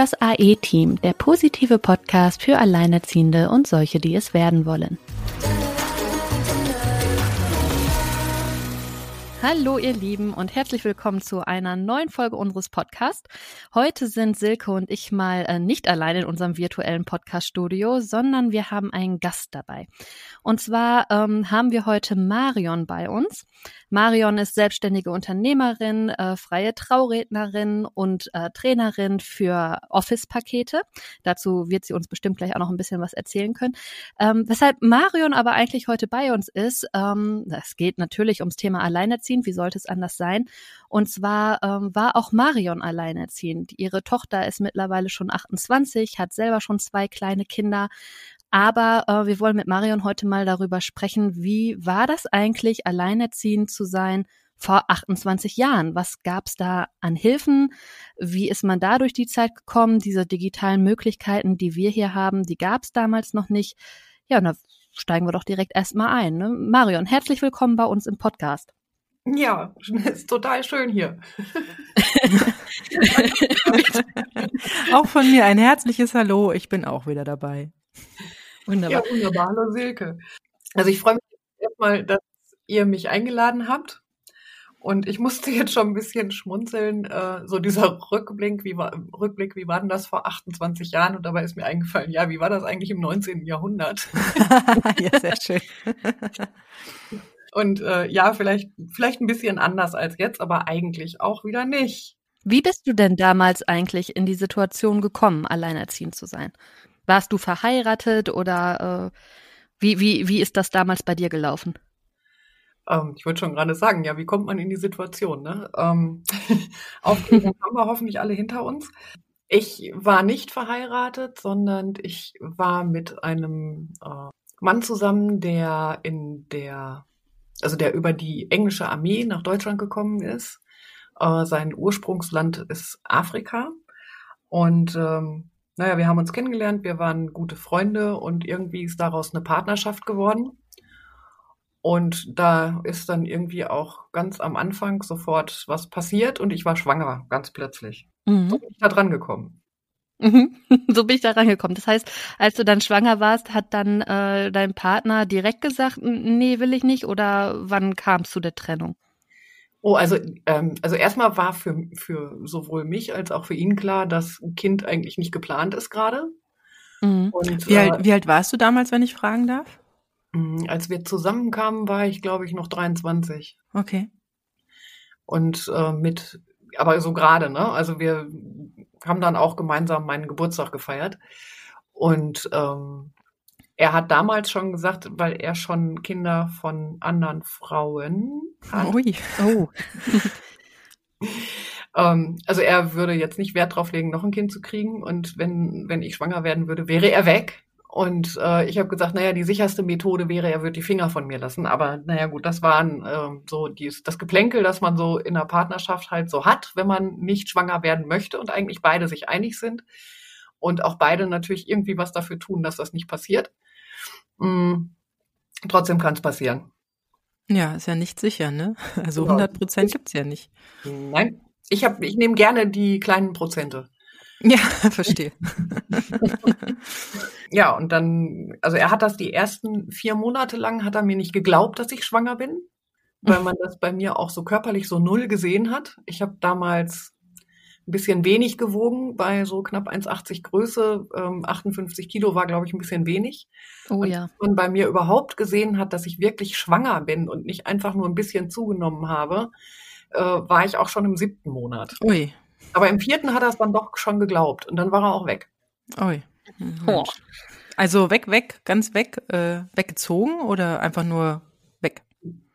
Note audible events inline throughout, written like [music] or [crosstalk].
Das AE-Team, der positive Podcast für Alleinerziehende und solche, die es werden wollen. Hallo ihr Lieben und herzlich willkommen zu einer neuen Folge unseres Podcasts. Heute sind Silke und ich mal äh, nicht allein in unserem virtuellen Podcast-Studio, sondern wir haben einen Gast dabei. Und zwar ähm, haben wir heute Marion bei uns. Marion ist selbstständige Unternehmerin, äh, freie Traurednerin und äh, Trainerin für Office-Pakete. Dazu wird sie uns bestimmt gleich auch noch ein bisschen was erzählen können. Ähm, weshalb Marion aber eigentlich heute bei uns ist, ähm, es geht natürlich ums Thema alleinerziehend. Wie sollte es anders sein? Und zwar ähm, war auch Marion alleinerziehend. Ihre Tochter ist mittlerweile schon 28, hat selber schon zwei kleine Kinder. Aber äh, wir wollen mit Marion heute mal darüber sprechen, wie war das eigentlich, alleinerziehend zu sein vor 28 Jahren? Was gab es da an Hilfen? Wie ist man da durch die Zeit gekommen? Diese digitalen Möglichkeiten, die wir hier haben, die gab es damals noch nicht. Ja, da steigen wir doch direkt erstmal ein. Ne? Marion, herzlich willkommen bei uns im Podcast. Ja, [laughs] ist total schön hier. [laughs] auch von mir ein herzliches Hallo. Ich bin auch wieder dabei. Wunderbar. Ja, wunderbar. Hallo Silke. Also ich freue mich erstmal, dass ihr mich eingeladen habt. Und ich musste [laughs] jetzt schon ein bisschen schmunzeln, äh, so dieser Rückblick, wie war, Rückblick, wie war denn das vor 28 Jahren? Und dabei ist mir eingefallen, ja, wie war das eigentlich im 19. Jahrhundert? [laughs] ja, sehr schön. [laughs] Und äh, ja, vielleicht, vielleicht ein bisschen anders als jetzt, aber eigentlich auch wieder nicht. Wie bist du denn damals eigentlich in die Situation gekommen, alleinerziehend zu sein? Warst du verheiratet oder äh, wie, wie, wie ist das damals bei dir gelaufen? Ähm, ich wollte schon gerade sagen, ja, wie kommt man in die Situation? Ne? Ähm, [laughs] Aufklärung [laughs] haben wir hoffentlich alle hinter uns. Ich war nicht verheiratet, sondern ich war mit einem äh, Mann zusammen, der in der also der über die englische Armee nach Deutschland gekommen ist. Äh, sein Ursprungsland ist Afrika. Und ähm, naja, wir haben uns kennengelernt, wir waren gute Freunde und irgendwie ist daraus eine Partnerschaft geworden. Und da ist dann irgendwie auch ganz am Anfang sofort was passiert und ich war schwanger, ganz plötzlich. Mhm. So bin ich da dran gekommen. Mhm. [laughs] So bin ich da rangekommen. Das heißt, als du dann schwanger warst, hat dann äh, dein Partner direkt gesagt, nee, will ich nicht, oder wann kam es zu der Trennung? Oh, also, ähm, also erstmal war für, für sowohl mich als auch für ihn klar, dass ein Kind eigentlich nicht geplant ist gerade. Mhm. wie, äh, alt, wie alt warst du damals, wenn ich fragen darf? Mm, als wir zusammenkamen, war ich, glaube ich, noch 23. Okay. Und äh, mit, aber so gerade, ne? Also wir haben dann auch gemeinsam meinen Geburtstag gefeiert. Und ähm, er hat damals schon gesagt, weil er schon Kinder von anderen Frauen hat. Ui. Oh. [laughs] ähm, also er würde jetzt nicht Wert drauf legen, noch ein Kind zu kriegen. Und wenn, wenn ich schwanger werden würde, wäre er weg. Und äh, ich habe gesagt, naja, die sicherste Methode wäre, er würde die Finger von mir lassen. Aber naja gut, das waren äh, so dies, das Geplänkel, das man so in der Partnerschaft halt so hat, wenn man nicht schwanger werden möchte und eigentlich beide sich einig sind. Und auch beide natürlich irgendwie was dafür tun, dass das nicht passiert. Mm, trotzdem kann es passieren. Ja, ist ja nicht sicher, ne? [laughs] Also 100 Prozent gibt's ja nicht. Nein, ich, hab, ich nehme gerne die kleinen Prozente. Ja, [laughs] verstehe. [laughs] ja, und dann, also er hat das die ersten vier Monate lang, hat er mir nicht geglaubt, dass ich schwanger bin, weil man das bei mir auch so körperlich so null gesehen hat. Ich habe damals ein bisschen wenig gewogen, bei so knapp 1,80 Größe, ähm, 58 Kilo war, glaube ich, ein bisschen wenig. Oh ja. Und man bei mir überhaupt gesehen hat, dass ich wirklich schwanger bin und nicht einfach nur ein bisschen zugenommen habe, äh, war ich auch schon im siebten Monat. Ui. Aber im vierten hat er es dann doch schon geglaubt und dann war er auch weg. Ui. Oh. Also weg, weg, ganz weg, äh, weggezogen oder einfach nur weg?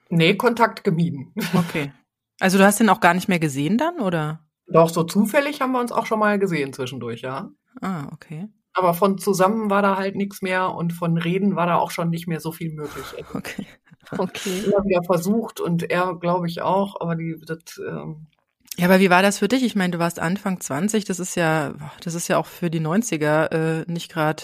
Nee, Kontakt gemieden. [laughs] Okay. Also du hast ihn auch gar nicht mehr gesehen dann, oder? Doch, so zufällig haben wir uns auch schon mal gesehen zwischendurch, ja. Ah, okay. Aber von zusammen war da halt nichts mehr und von Reden war da auch schon nicht mehr so viel möglich. [laughs] Okay. [laughs] Okay. Immer wieder versucht und er, glaube ich, auch, aber die, das, ähm, ja, aber wie war das für dich? Ich meine, du warst Anfang 20, das ist ja, das ist ja auch für die 90er äh, nicht gerade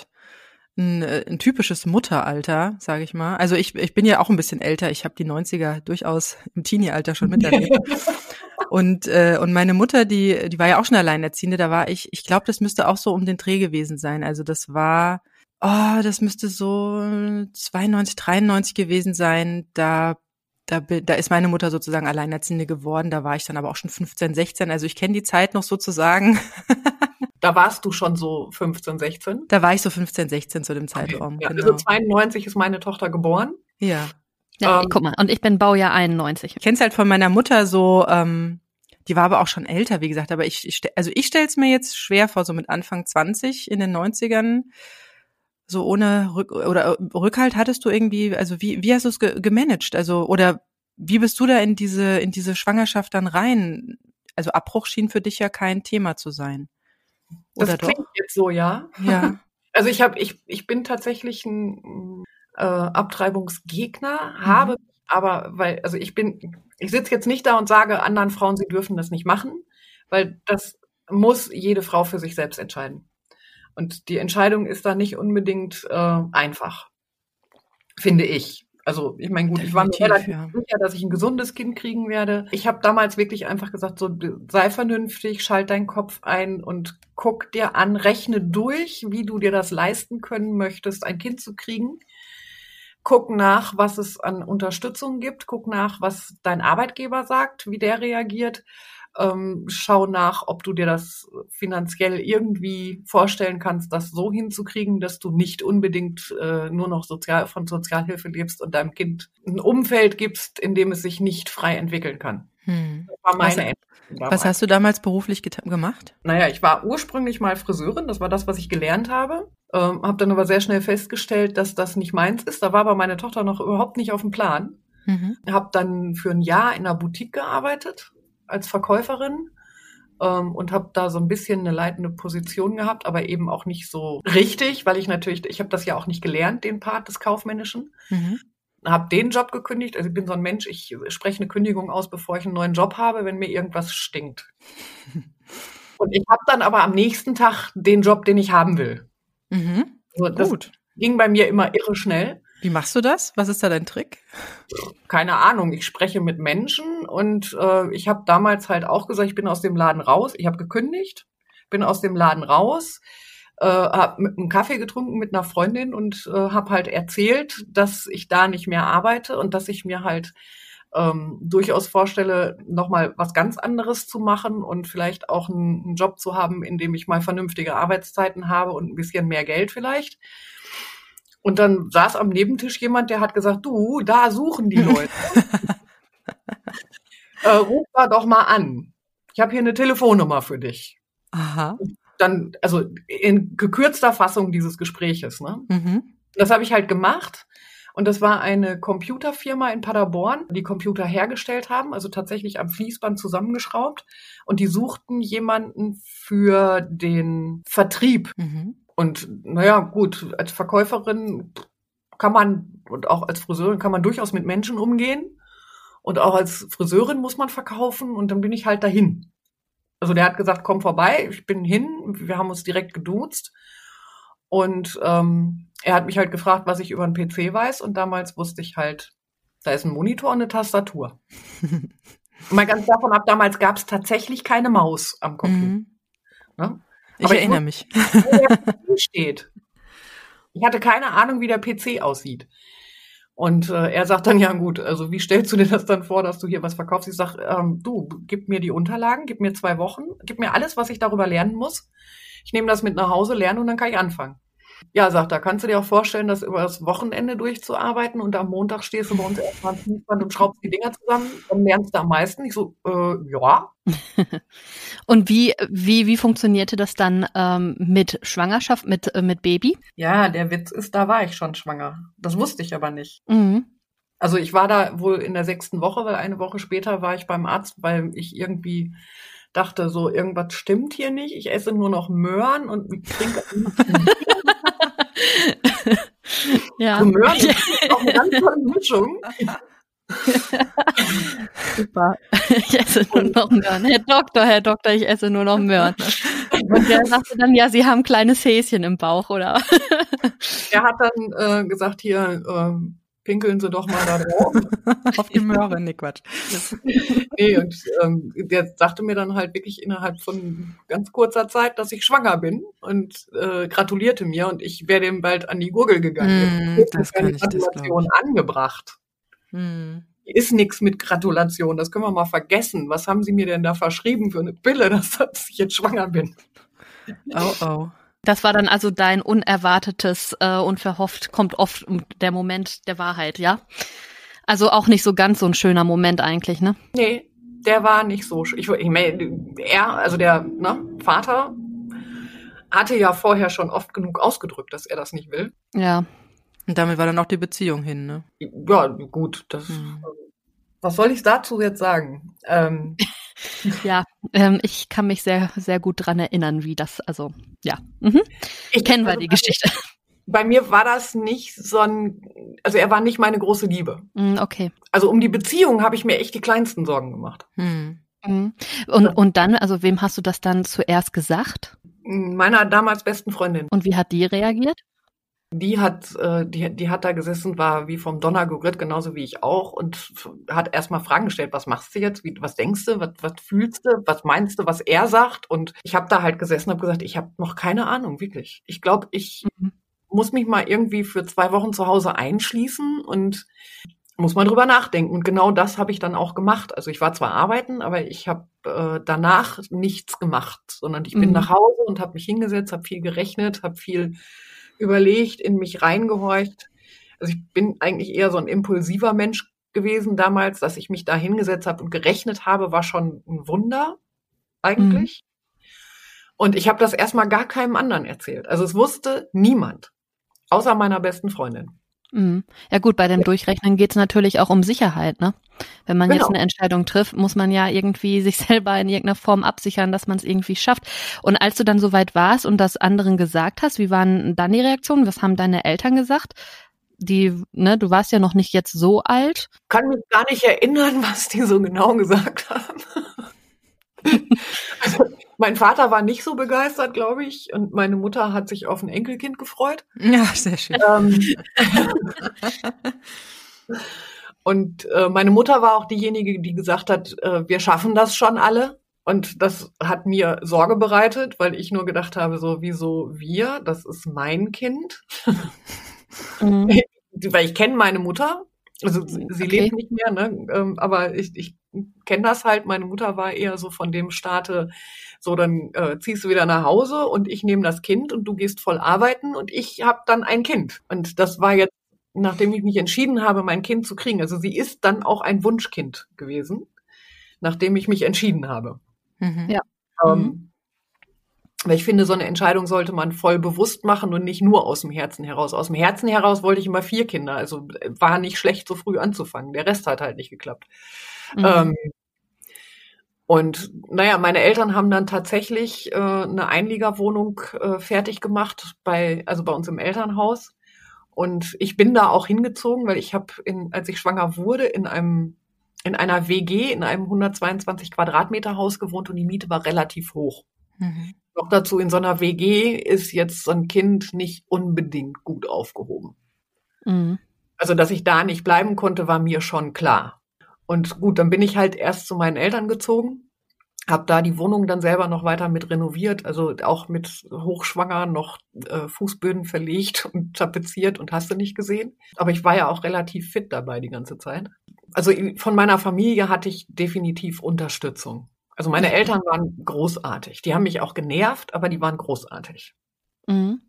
ein, äh, ein typisches Mutteralter, sage ich mal. Also ich, ich bin ja auch ein bisschen älter, ich habe die 90er durchaus im Teenie-Alter schon [laughs] miterlebt. Und, äh, und meine Mutter, die, die war ja auch schon alleinerziehende, da war ich, ich glaube, das müsste auch so um den Dreh gewesen sein. Also das war, oh, das müsste so 92, 93 gewesen sein. Da da, da ist meine Mutter sozusagen Alleinerziehende geworden. Da war ich dann aber auch schon 15, 16. Also ich kenne die Zeit noch sozusagen. [laughs] Da warst du schon so 15, 16? Da war ich so 15, 16 zu dem Zeitraum. Okay. Ja, genau. Also 92 ist meine Tochter geboren. Ja. Ja, ähm, guck mal, und ich bin Baujahr 91. Ich kenn's halt von meiner Mutter so, ähm, die war aber auch schon älter, wie gesagt, aber ich, ich also ich stell's mir jetzt schwer vor, so mit Anfang 20 in den 90ern, so ohne Rück oder Rückhalt hattest du irgendwie, also wie, wie hast du es ge gemanagt? Also, oder wie bist du da in diese, in diese Schwangerschaft dann rein? Also Abbruch schien für dich ja kein Thema zu sein. Oder das klingt doch? jetzt so, ja. Ja. [laughs] Also ich habe, ich, ich bin tatsächlich ein äh, Abtreibungsgegner, mhm. habe aber, weil, also ich bin, ich sitze jetzt nicht da und sage anderen Frauen, sie dürfen das nicht machen, weil das muss jede Frau für sich selbst entscheiden. Und die Entscheidung ist da nicht unbedingt äh, einfach, finde ich. Also ich meine, gut, ich war mir relativ ja. sicher, dass ich ein gesundes Kind kriegen werde. Ich habe damals wirklich einfach gesagt, so sei vernünftig, schalt deinen Kopf ein und guck dir an, rechne durch, wie du dir das leisten können möchtest, ein Kind zu kriegen. Guck nach, was es an Unterstützung gibt. Guck nach, was dein Arbeitgeber sagt, wie der reagiert ähm, schau nach, ob du dir das finanziell irgendwie vorstellen kannst, das so hinzukriegen, dass du nicht unbedingt äh, nur noch sozial, von Sozialhilfe lebst und deinem Kind ein Umfeld gibst, in dem es sich nicht frei entwickeln kann. Hm. Das war meine was, was hast du damals beruflich gemacht? Naja, ich war ursprünglich mal Friseurin, das war das, was ich gelernt habe. Ähm, habe dann aber sehr schnell festgestellt, dass das nicht meins ist. Da war aber meine Tochter noch überhaupt nicht auf dem Plan. Mhm. Habe dann für ein Jahr in einer Boutique gearbeitet als Verkäuferin ähm, und habe da so ein bisschen eine leitende Position gehabt, aber eben auch nicht so richtig, weil ich natürlich, ich habe das ja auch nicht gelernt, den Part des Kaufmännischen. Mhm. Habe den Job gekündigt. Also ich bin so ein Mensch, ich spreche eine Kündigung aus, bevor ich einen neuen Job habe, wenn mir irgendwas stinkt. [laughs] und ich habe dann aber am nächsten Tag den Job, den ich haben will. Mhm. Also das Gut. ging bei mir immer irre schnell. Wie machst du das? Was ist da dein Trick? Keine Ahnung. Ich spreche mit Menschen und äh, ich habe damals halt auch gesagt, ich bin aus dem Laden raus. Ich habe gekündigt, bin aus dem Laden raus, äh, habe mit einem Kaffee getrunken mit einer Freundin und äh, habe halt erzählt, dass ich da nicht mehr arbeite und dass ich mir halt ähm, durchaus vorstelle, nochmal was ganz anderes zu machen und vielleicht auch einen, einen Job zu haben, in dem ich mal vernünftige Arbeitszeiten habe und ein bisschen mehr Geld vielleicht. Und dann saß am Nebentisch jemand, der hat gesagt, du, da suchen die Leute. [laughs] äh, ruf da doch mal an. Ich habe hier eine Telefonnummer für dich. Aha. Dann, also in gekürzter Fassung dieses Gespräches. Ne? Mhm. Das habe ich halt gemacht. Und das war eine Computerfirma in Paderborn, die Computer hergestellt haben, also tatsächlich am Fließband zusammengeschraubt. Und die suchten jemanden für den Vertrieb. Mhm. Und naja, gut, als Verkäuferin kann man und auch als Friseurin kann man durchaus mit Menschen umgehen. Und auch als Friseurin muss man verkaufen und dann bin ich halt dahin. Also der hat gesagt, komm vorbei, ich bin hin, wir haben uns direkt geduzt. Und ähm, er hat mich halt gefragt, was ich über einen PC weiß. Und damals wusste ich halt, da ist ein Monitor und eine Tastatur. [laughs] Mal ganz davon ab, damals gab es tatsächlich keine Maus am Computer. Mhm. Ne? Ich Aber erinnere ich mich. steht. Ich hatte keine Ahnung, wie der PC aussieht. Und äh, er sagt dann, ja gut, also wie stellst du dir das dann vor, dass du hier was verkaufst? Ich sag, ähm, du, gib mir die Unterlagen, gib mir zwei Wochen, gib mir alles, was ich darüber lernen muss. Ich nehme das mit nach Hause, lerne und dann kann ich anfangen. Ja, sagt er, kannst du dir auch vorstellen, das über das Wochenende durchzuarbeiten und am Montag stehst du bei uns erstmal am Fließband und schraubst die Dinger zusammen, dann lernst du am meisten. Ich so, äh, ja. [laughs] und wie, wie, wie funktionierte das dann ähm, mit Schwangerschaft, mit, äh, mit Baby? Ja, der Witz ist, da war ich schon schwanger. Das wusste ich aber nicht. Mhm. Also ich war da wohl in der sechsten Woche, weil eine Woche später war ich beim Arzt, weil ich irgendwie dachte, so irgendwas stimmt hier nicht. Ich esse nur noch Möhren und trinke [laughs] ja. [laughs] Ist auch eine ganz tolle Mischung. [laughs] Super. Ich esse nur noch Möhren. Herr Doktor, Herr Doktor, ich esse nur noch [laughs] Möhren. Und der sagte dann, ja, Sie haben kleines Häschen im Bauch, oder? Er hat dann äh, gesagt, hier, äh, pinkeln Sie doch mal da drauf. [laughs] Auf die Möhre, nee, Quatsch. [laughs] nee, und ähm, der sagte mir dann halt wirklich innerhalb von ganz kurzer Zeit, dass ich schwanger bin und äh, gratulierte mir und ich wäre dem bald an die Gurgel gegangen. Mm, das kann ich, Gratulation das angebracht. Mm. Ist nichts mit Gratulation, das können wir mal vergessen. Was haben Sie mir denn da verschrieben für eine Pille, dass, [laughs] dass ich jetzt schwanger bin? Oh, oh. Das war dann also dein unerwartetes, äh, unverhofft, kommt oft der Moment der Wahrheit, ja? Also auch nicht so ganz so ein schöner Moment eigentlich, ne? Nee, der war nicht so. Ich, ich meine, er, also der ne, Vater, hatte ja vorher schon oft genug ausgedrückt, dass er das nicht will. Ja. Und damit war dann auch die Beziehung hin, ne? Ja, gut, das. Hm. Was soll ich dazu jetzt sagen? Ähm, [laughs] [laughs] Ja, ähm, ich kann mich sehr, sehr gut dran erinnern, wie das, also, ja. Mhm. ich Kennen wir also die Geschichte. Bei mir war das nicht so ein, also er war nicht meine große Liebe. Mm, Okay. Also um die Beziehung habe ich mir echt die kleinsten Sorgen gemacht. Hm. Mhm. Und, und dann, also wem hast du das dann zuerst gesagt? Meiner damals besten Freundin, Und wie hat die reagiert? Die hat, äh, die, die hat da gesessen, war wie vom Donner gerührt, genauso wie ich auch, und hat erstmal Fragen gestellt, was machst du jetzt, wie, was denkst du, was, was fühlst du, was meinst du, was er sagt? Und ich habe da halt gesessen und habe gesagt, ich habe noch keine Ahnung, wirklich. Ich glaube, ich Mhm. muss mich mal irgendwie für zwei Wochen zu Hause einschließen und muss mal drüber nachdenken. Und genau das habe ich dann auch gemacht. Also ich war zwar arbeiten, aber ich habe äh, danach nichts gemacht, sondern ich bin Mhm. nach Hause und habe mich hingesetzt, habe viel gerechnet, habe viel überlegt, in mich reingehorcht. Also ich bin eigentlich eher so ein impulsiver Mensch gewesen damals, dass ich mich da hingesetzt habe und gerechnet habe, war schon ein Wunder eigentlich. Und ich habe das erstmal gar keinem anderen erzählt. Also es wusste niemand, außer meiner besten Freundin. Mhm. Ja gut, bei dem Durchrechnen geht's natürlich auch um Sicherheit, ne? Wenn man jetzt Genau. eine Entscheidung trifft, muss man ja irgendwie [laughs] sich selber in irgendeiner Form absichern, dass man es irgendwie schafft. Und als du dann soweit warst und das anderen gesagt hast, wie waren dann die Reaktionen? Was haben deine Eltern gesagt? Die, ne, du warst ja noch nicht jetzt so alt. Kann mich gar nicht erinnern, [laughs] was die so genau gesagt haben. [laughs] also, mein Vater war nicht so begeistert, glaube ich, und meine Mutter hat sich auf ein Enkelkind gefreut. Ja, sehr schön. Ähm, [laughs] und äh, meine Mutter war auch diejenige, die gesagt hat, äh, wir schaffen das schon alle. Und das hat mir Sorge bereitet, weil ich nur gedacht habe, so, wieso wir? Das ist mein Kind. Mhm. [laughs] Weil ich kenne meine Mutter. Also sie sie Okay. lebt nicht mehr, ne? Ähm, aber ich, ich kenne das halt. Meine Mutter war eher so von dem Staate, so dann äh, ziehst du wieder nach Hause und ich nehme das Kind und du gehst voll arbeiten und ich habe dann ein Kind. Und das war jetzt, nachdem ich mich entschieden habe, mein Kind zu kriegen. Also sie ist dann auch ein Wunschkind gewesen, nachdem ich mich entschieden habe. Mhm. Ja. Ähm, weil ich finde, so eine Entscheidung sollte man voll bewusst machen und nicht nur aus dem Herzen heraus. Aus dem Herzen heraus wollte ich immer vier Kinder. Also äh, war nicht schlecht, so früh anzufangen. Der Rest hat halt nicht geklappt. Mhm. Ähm, und naja, meine Eltern haben dann tatsächlich äh, eine Einliegerwohnung äh, fertig gemacht bei, also bei uns im Elternhaus. Und ich bin da auch hingezogen, weil ich habe, als ich schwanger wurde, in einem in einer WG in einem 122 Quadratmeter Haus gewohnt und die Miete war relativ hoch. Mhm. Noch dazu in so einer WG ist jetzt so ein Kind nicht unbedingt gut aufgehoben. Mhm. Also, dass ich da nicht bleiben konnte, war mir schon klar. Und gut, dann bin ich halt erst zu meinen Eltern gezogen, habe da die Wohnung dann selber noch weiter mit renoviert, also auch mit hochschwanger noch äh, Fußböden verlegt [laughs] und tapeziert und hast du nicht gesehen. Aber ich war ja auch relativ fit dabei die ganze Zeit. Also von meiner Familie hatte ich definitiv Unterstützung. Also meine Eltern waren großartig. Die haben mich auch genervt, aber die waren großartig. Mhm.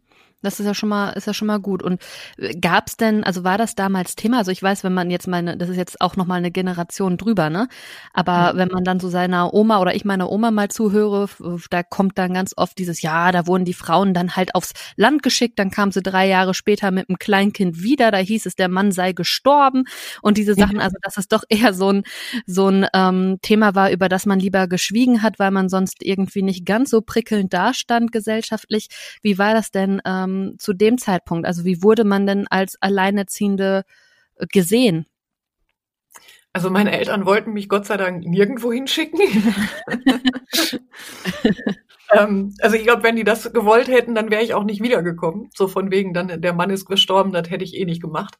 Das ist ja schon mal, ist ja schon mal gut. Und äh, gab's denn, also war das damals Thema? Also ich weiß, wenn man jetzt meine, das ist jetzt auch noch mal eine Generation drüber, ne? Aber Mhm. wenn man dann so seiner Oma oder ich meiner Oma mal zuhöre, da kommt dann ganz oft dieses, ja, da wurden die Frauen dann halt aufs Land geschickt, dann kam sie drei Jahre später mit einem Kleinkind wieder, da hieß es, der Mann sei gestorben und diese Sachen, also dass es doch [laughs] eher so ein, so ein ähm, Thema war, über das man lieber geschwiegen hat, weil man sonst irgendwie nicht ganz so prickelnd dastand gesellschaftlich. Wie war das denn ähm, zu dem Zeitpunkt? Also wie wurde man denn als Alleinerziehende äh, gesehen? Also meine Eltern wollten mich Gott sei Dank nirgendwo hinschicken. [laughs] ähm, also ich glaube, wenn die das gewollt hätten, dann wäre ich auch nicht wiedergekommen. So von wegen, dann der Mann ist gestorben, das hätte ich eh nicht gemacht.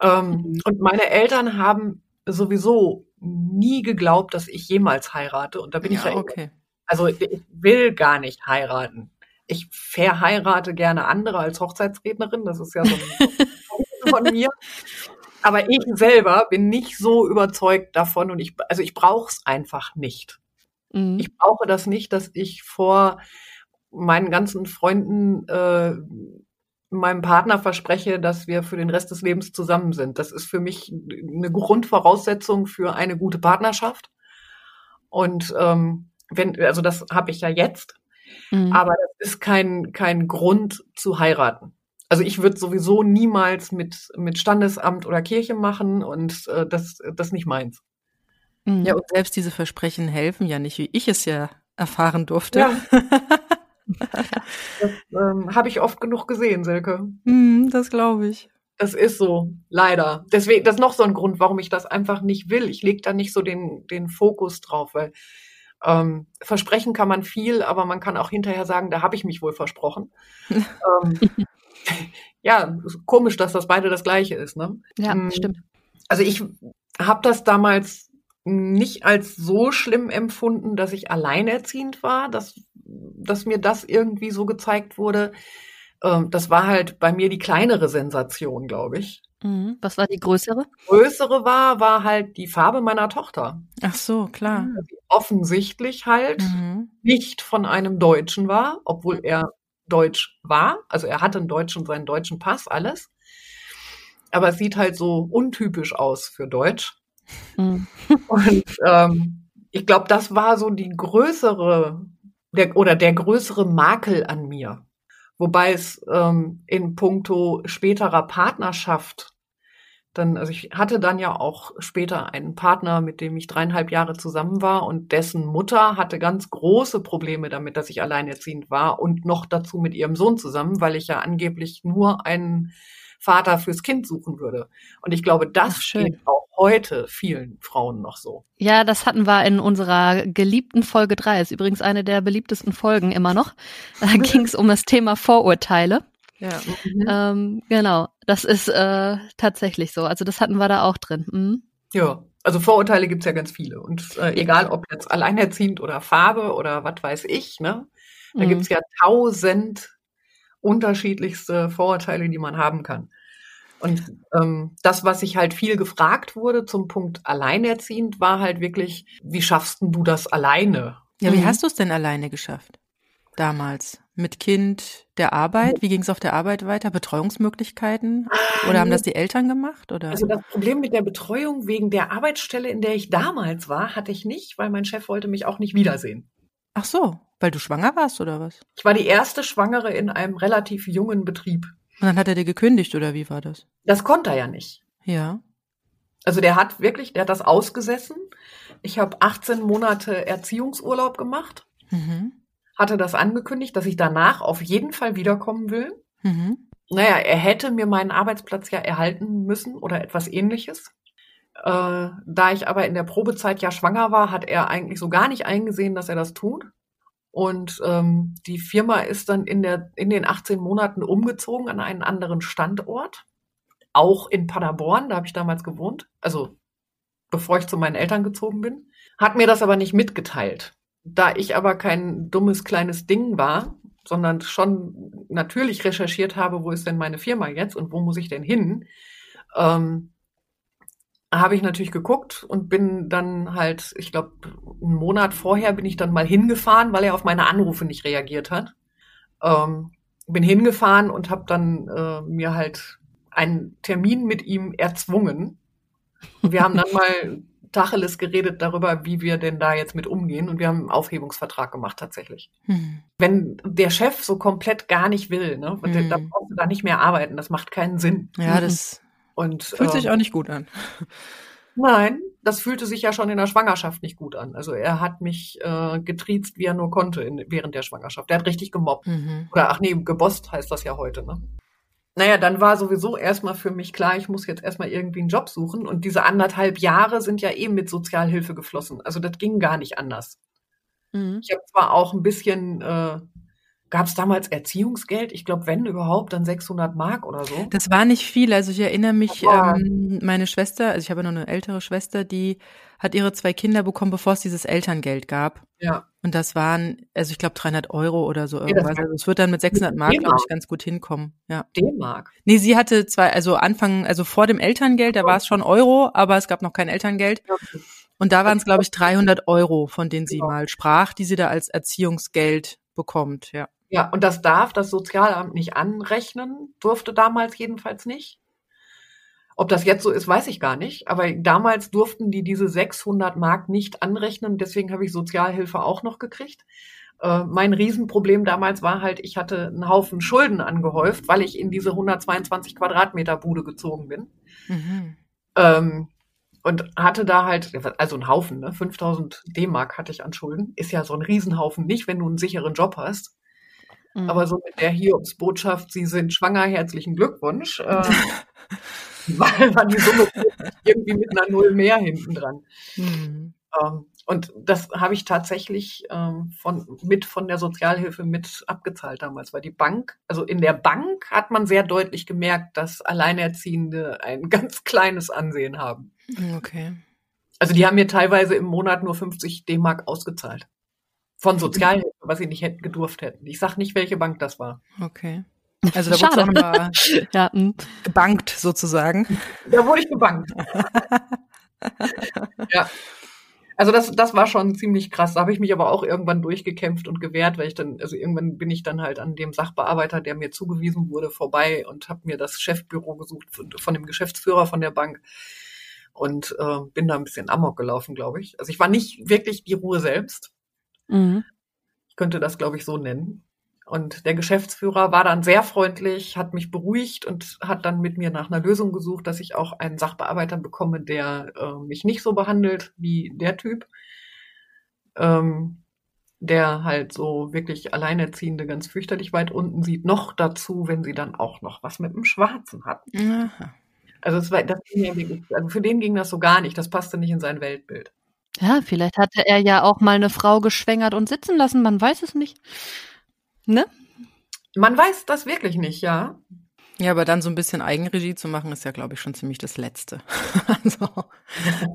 Ähm, mhm. Und meine Eltern haben sowieso nie geglaubt, dass ich jemals heirate. Und da bin ja, ich ja okay. Also ich will gar nicht heiraten. Ich verheirate gerne andere als Hochzeitsrednerin. Das ist ja so ein [laughs] von mir. Aber ich selber bin nicht so überzeugt davon und ich, also ich brauche es einfach nicht. Mhm. Ich brauche das nicht, dass ich vor meinen ganzen Freunden äh, meinem Partner verspreche, dass wir für den Rest des Lebens zusammen sind. Das ist für mich eine Grundvoraussetzung für eine gute Partnerschaft. Und ähm, wenn, also das habe ich ja jetzt, mhm. aber das ist kein kein Grund zu heiraten. Also ich würde sowieso niemals mit mit Standesamt oder Kirche machen und äh, das das nicht meins. Mhm. Ja und selbst diese Versprechen helfen ja nicht, wie ich es ja erfahren durfte. Ja. [laughs] Das ähm, habe ich oft genug gesehen, Silke. Mm, das glaube ich. Das ist so, leider. Deswegen, das ist noch so ein Grund, warum ich das einfach nicht will. Ich lege da nicht so den, den Fokus drauf, weil ähm, versprechen kann man viel, aber man kann auch hinterher sagen, da habe ich mich wohl versprochen. [laughs] ähm, [laughs] ja, komisch, dass das beide das Gleiche ist, ne? Ja, mhm. stimmt. Also ich habe das damals nicht als so schlimm empfunden, dass ich alleinerziehend war. Das dass mir das irgendwie so gezeigt wurde. Ähm, das war halt bei mir die kleinere Sensation, glaube ich. Mhm. Was war die größere? Größere war, war halt die Farbe meiner Tochter. Ach so, klar. Die offensichtlich halt mhm. nicht von einem Deutschen war, obwohl er Deutsch war. Also er hatte einen deutschen, seinen deutschen Pass, alles. Aber es sieht halt so untypisch aus für Deutsch. Mhm. [laughs] Und ähm, ich glaube, das war so die größere der, oder der größere Makel an mir. Wobei es ähm, in puncto späterer Partnerschaft dann, also ich hatte dann ja auch später einen Partner, mit dem ich dreieinhalb Jahre zusammen war und dessen Mutter hatte ganz große Probleme damit, dass ich alleinerziehend war und noch dazu mit ihrem Sohn zusammen, weil ich ja angeblich nur einen Vater fürs Kind suchen würde. Und ich glaube, das Ach, steht auch heute vielen Frauen noch so. Ja, das hatten wir in unserer geliebten Folge 3. Ist übrigens eine der beliebtesten Folgen immer noch. Da [laughs] ging es um das Thema Vorurteile. Ja. Mhm. Ähm, genau, das ist äh, tatsächlich so. Also das hatten wir da auch drin. Mhm. Ja, also Vorurteile gibt's ja ganz viele. Und äh, egal ob jetzt alleinerziehend oder Farbe oder was weiß ich, ne? Da mhm. gibt's ja tausend unterschiedlichste Vorurteile, die man haben kann. Und ähm, das, was ich halt viel gefragt wurde zum Punkt alleinerziehend, war halt wirklich, wie schaffst du das alleine? Ja, wie mhm. hast du es denn alleine geschafft? Damals. Mit Kind, der Arbeit? Wie ging es auf der Arbeit weiter? Betreuungsmöglichkeiten? Oder haben das die Eltern gemacht? Oder? Also das Problem mit der Betreuung wegen der Arbeitsstelle, in der ich damals war, hatte ich nicht, weil mein Chef wollte mich auch nicht wiedersehen. Ach so, weil du schwanger warst oder was? Ich war die erste Schwangere in einem relativ jungen Betrieb. Und dann hat er dir gekündigt oder wie war das? Das konnte er ja nicht. Ja. Also der hat wirklich, der hat das ausgesessen. Ich habe 18 Monate Erziehungsurlaub gemacht, mhm. Hatte das angekündigt, dass ich danach auf jeden Fall wiederkommen will. Mhm. Naja, er hätte mir meinen Arbeitsplatz ja erhalten müssen oder etwas ähnliches. Äh, da ich aber in der Probezeit ja schwanger war, hat er eigentlich so gar nicht eingesehen, dass er das tut. Und ähm, die Firma ist dann in, der, in den 18 Monaten umgezogen an einen anderen Standort, auch in Paderborn, da habe ich damals gewohnt, also bevor ich zu meinen Eltern gezogen bin, hat mir das aber nicht mitgeteilt. Da ich aber kein dummes kleines Ding war, sondern schon natürlich recherchiert habe, wo ist denn meine Firma jetzt und wo muss ich denn hin, ähm, habe ich natürlich geguckt und bin dann halt, ich glaube, einen Monat vorher bin ich dann mal hingefahren, weil er auf meine Anrufe nicht reagiert hat. Ähm, bin hingefahren und habe dann äh, mir halt einen Termin mit ihm erzwungen. Wir haben dann [laughs] mal Tacheles geredet darüber, wie wir denn da jetzt mit umgehen. Und wir haben einen Aufhebungsvertrag gemacht tatsächlich. Hm. Wenn der Chef so komplett gar nicht will, ne, hm. da brauchst du da nicht mehr arbeiten. Das macht keinen Sinn. Ja, das und, Fühlt sich ähm, auch nicht gut an. Nein, das fühlte sich ja schon in der Schwangerschaft nicht gut an. Also er hat mich äh, getriezt, wie er nur konnte in, während der Schwangerschaft. Er hat richtig gemobbt. Mhm. Oder ach nee, gebost heißt das ja heute, ne? Naja, dann war sowieso erstmal für mich klar, ich muss jetzt erstmal irgendwie einen Job suchen. Und diese anderthalb Jahre sind ja eben mit Sozialhilfe geflossen. Also das ging gar nicht anders. Mhm. Ich habe zwar auch ein bisschen äh, gab es damals Erziehungsgeld? Ich glaube, wenn überhaupt, dann 600 Mark oder so. Das war nicht viel. Also ich erinnere mich, ähm, meine Schwester, also ich habe noch eine ältere Schwester, die hat ihre zwei Kinder bekommen, bevor es dieses Elterngeld gab. Ja. Und das waren, also ich glaube 300 Euro oder so irgendwas. also es wird dann mit 600 Mark, glaube ich, ganz gut hinkommen. Ja. D-Mark? Nee, sie hatte zwei, also Anfang, also vor dem Elterngeld, da war es schon Euro, aber es gab noch kein Elterngeld. Und da waren es, glaube ich, 300 Euro, von denen sie genau. mal sprach, die sie da als Erziehungsgeld bekommt, ja. Ja, und das darf das Sozialamt nicht anrechnen, durfte damals jedenfalls nicht. Ob das jetzt so ist, weiß ich gar nicht. Aber damals durften die diese 600 Mark nicht anrechnen. Deswegen habe ich Sozialhilfe auch noch gekriegt. Äh, mein Riesenproblem damals war halt, ich hatte einen Haufen Schulden angehäuft, weil ich in diese 122 Quadratmeter Bude gezogen bin. Mhm. Ähm, und hatte da halt, also einen Haufen, ne? 5000 D-Mark hatte ich an Schulden. Ist ja so ein Riesenhaufen nicht, wenn du einen sicheren Job hast. Mhm. Aber so mit der Hiobsbotschaft, Sie sind schwanger, herzlichen Glückwunsch, äh, [laughs] [laughs] weil war die Summe [laughs] irgendwie mit einer Null mehr hinten dran. Mhm. Ähm, und das habe ich tatsächlich ähm, von, mit von der Sozialhilfe mit abgezahlt damals, weil die Bank, also in der Bank hat man sehr deutlich gemerkt, dass Alleinerziehende ein [laughs] ganz kleines Ansehen haben. Okay. Also die haben mir teilweise im Monat nur 50 D-Mark ausgezahlt. Von Sozialhilfe, was sie nicht hätten gedurft hätten. Ich sag nicht, welche Bank das war. Okay. Also da wurde auch nochmal [laughs] ja. Hm. gebankt sozusagen. Da wurde ich gebankt. [laughs] ja. Also das, das war schon ziemlich krass. Da habe ich mich aber auch irgendwann durchgekämpft und gewehrt, weil ich dann, also irgendwann bin ich dann halt an dem Sachbearbeiter, der mir zugewiesen wurde, vorbei und habe mir das Chefbüro gesucht von, von, dem Geschäftsführer von der Bank und äh, bin da ein bisschen amok gelaufen, glaube ich. Also ich war nicht wirklich die Ruhe selbst. Mhm. Ich könnte das, glaube ich, so nennen. Und der Geschäftsführer war dann sehr freundlich, hat mich beruhigt und hat dann mit mir nach einer Lösung gesucht, dass ich auch einen Sachbearbeiter bekomme, der äh, mich nicht so behandelt wie der Typ, ähm, der halt so wirklich Alleinerziehende ganz fürchterlich weit unten sieht. Noch dazu, wenn sie dann auch noch was mit dem Schwarzen hatten. Aha. Also, es war, das also für den ging das so gar nicht. Das passte nicht in sein Weltbild. Ja, vielleicht hatte er ja auch mal eine Frau geschwängert und sitzen lassen, man weiß es nicht. Ne? Man weiß das wirklich nicht, ja. Ja, aber dann so ein bisschen Eigenregie zu machen, ist ja, glaube ich, schon ziemlich das Letzte. [laughs] also,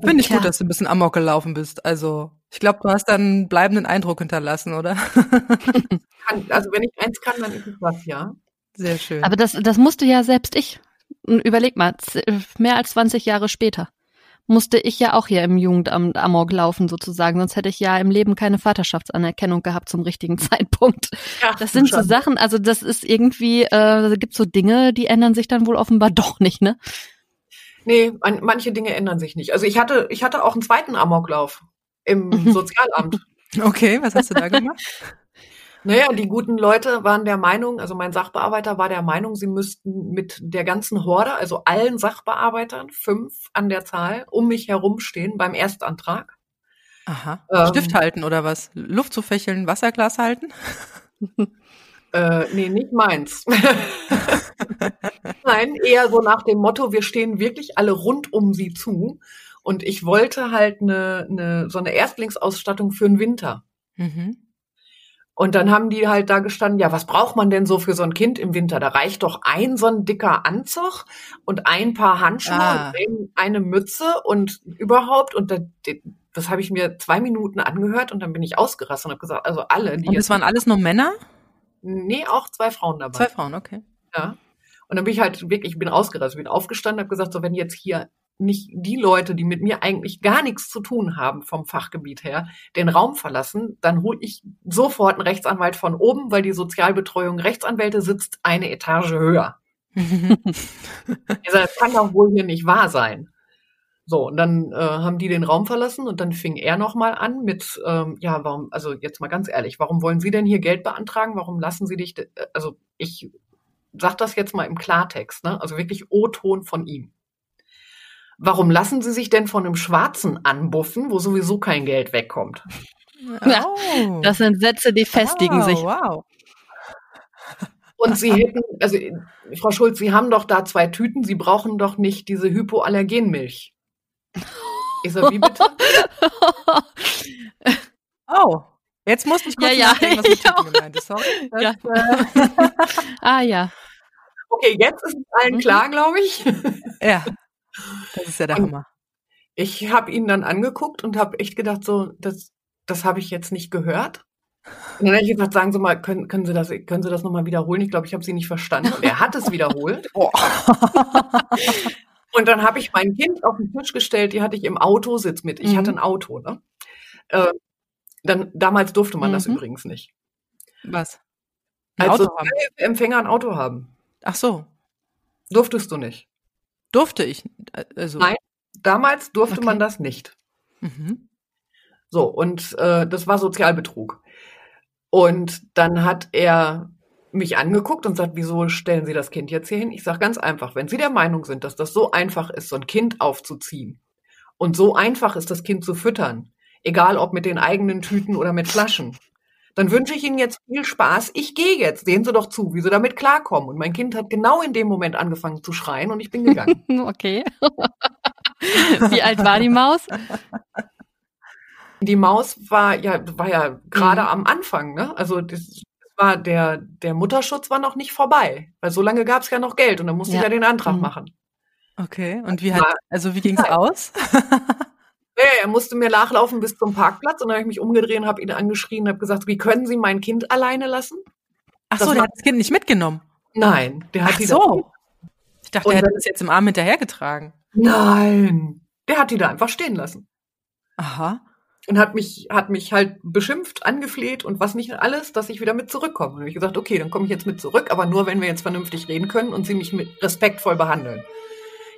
finde ich ja. gut, dass du ein bisschen amok gelaufen bist. Also, ich glaube, du hast dann einen bleibenden Eindruck hinterlassen, oder? [laughs] also, wenn ich eins kann, dann ist es was, ja. Sehr schön. Aber das, das musste ja selbst ich. Überleg mal, mehr als 20 Jahre später musste ich ja auch hier im Jugendamt Amok laufen sozusagen, sonst hätte ich ja im Leben keine Vaterschaftsanerkennung gehabt zum richtigen [laughs] Zeitpunkt. Ja, das sind schon. so Sachen, also das ist irgendwie, äh, da gibt so Dinge, die ändern sich dann wohl offenbar [laughs] doch nicht, ne? Nee, manche Dinge ändern sich nicht. Also ich hatte, ich hatte auch einen zweiten Amoklauf im [laughs] Sozialamt. Okay, was hast du da gemacht? Naja, die guten Leute waren der Meinung, also mein Sachbearbeiter war der Meinung, sie müssten mit der ganzen Horde, also allen Sachbearbeitern, fünf an der Zahl, um mich herumstehen beim Erstantrag. Aha. Ähm, Stift halten oder was? Luft zu fächeln, Wasserglas halten? [laughs] Äh, nee, nicht meins. [laughs] Nein, eher so nach dem Motto, wir stehen wirklich alle rund um sie zu. Und ich wollte halt eine, eine, so eine Erstlingsausstattung für den Winter. Mhm. Und dann haben die halt da gestanden, ja, was braucht man denn so für so ein Kind im Winter? Da reicht doch ein so ein dicker Anzug und ein paar Handschuhe ah. und eine Mütze und überhaupt. Und das, das habe ich mir zwei Minuten angehört und dann bin ich ausgerastet und habe gesagt, also alle. Die und das waren alles nur Männer? Nee, auch zwei Frauen dabei. Zwei Frauen, okay. Ja. Und dann bin ich halt wirklich, ich bin ausgerastet, bin aufgestanden, habe gesagt, so wenn jetzt hier nicht die Leute, die mit mir eigentlich gar nichts zu tun haben vom Fachgebiet her, den Raum verlassen, dann hole ich sofort einen Rechtsanwalt von oben, weil die Sozialbetreuung Rechtsanwälte sitzt eine Etage höher. [laughs] das kann doch wohl hier nicht wahr sein. So, und dann äh, haben die den Raum verlassen und dann fing er nochmal an mit, ähm, ja, warum, also jetzt mal ganz ehrlich, warum wollen Sie denn hier Geld beantragen? Warum lassen Sie dich, also ich sag das jetzt mal im Klartext, ne? Also wirklich O-Ton von ihm. Warum lassen Sie sich denn von einem Schwarzen anbuffen, wo sowieso kein Geld wegkommt? Ja, das sind Sätze, die festigen oh, sich. Wow. Und Sie hätten, also Frau Schulz, Sie haben doch da zwei Tüten, Sie brauchen doch nicht diese Hypoallergenmilch. Ich so, wie bitte? [laughs] oh. Jetzt muss ich kurz Ja, ja. nachdenken, was mit [laughs] Ja. Titten gemeint ist. Sorry. Das, Ja. äh, [laughs] Ah ja. Okay, jetzt ist es allen Mhm. klar, glaube ich. ja. Das ist ja der Und- Hammer. Ich habe ihn dann angeguckt und habe echt gedacht, so, das, das habe ich jetzt nicht gehört. Und dann habe ich gesagt, sagen Sie mal, können, können Sie das, können Sie das nochmal wiederholen? Ich glaube, ich habe Sie nicht verstanden. Und er hat es wiederholt. [laughs] Oh. Und dann habe ich mein Kind auf den Tisch gestellt, die hatte ich im Autositz mit. Ich Mhm. hatte ein Auto, ne? Äh, dann, damals durfte man das Mhm. übrigens nicht. Was? Ein Als Auto. Empfänger ein Auto haben. Ach so. Durftest du nicht. Durfte ich. äh, Also. Nein. Damals durfte Okay. man das nicht. Mhm. So, und äh, das war Sozialbetrug. Und dann hat er mich angeguckt und sagt, wieso stellen Sie das Kind jetzt hier hin? Ich sage ganz einfach, wenn Sie der Meinung sind, dass das so einfach ist, so ein Kind aufzuziehen und so einfach ist, das Kind zu füttern, egal ob mit den eigenen Tüten oder mit Flaschen, dann wünsche ich Ihnen jetzt viel Spaß. Ich gehe jetzt. Sehen Sie doch zu, wie Sie damit klarkommen. Und mein Kind hat genau in dem Moment angefangen zu schreien und ich bin gegangen. [laughs] Okay. [laughs] Wie alt war die Maus? Die Maus war ja, war ja gerade Mhm. am Anfang, ne? Also das war der, der Mutterschutz war noch nicht vorbei. Weil so lange gab es ja noch Geld und dann musste Ja. ich ja den Antrag Mhm. machen. Okay. Und wie hat, also wie ging's aus? [laughs] Ja, er musste mir nachlaufen bis zum Parkplatz und dann habe ich mich umgedreht und habe ihn angeschrien und habe gesagt, wie können Sie mein Kind alleine lassen? Ach Das so, der hat das Kind nicht mitgenommen. Nein, der hat Ach die so. Ich dachte, Und er hätte das jetzt im Arm hinterhergetragen. Da, nein, der hat die da einfach stehen lassen Aha. und hat mich hat mich halt beschimpft, angefleht und was nicht alles, dass ich wieder mit zurückkomme. Und habe ich gesagt, okay, dann komme ich jetzt mit zurück, aber nur wenn wir jetzt vernünftig reden können und Sie mich respektvoll behandeln.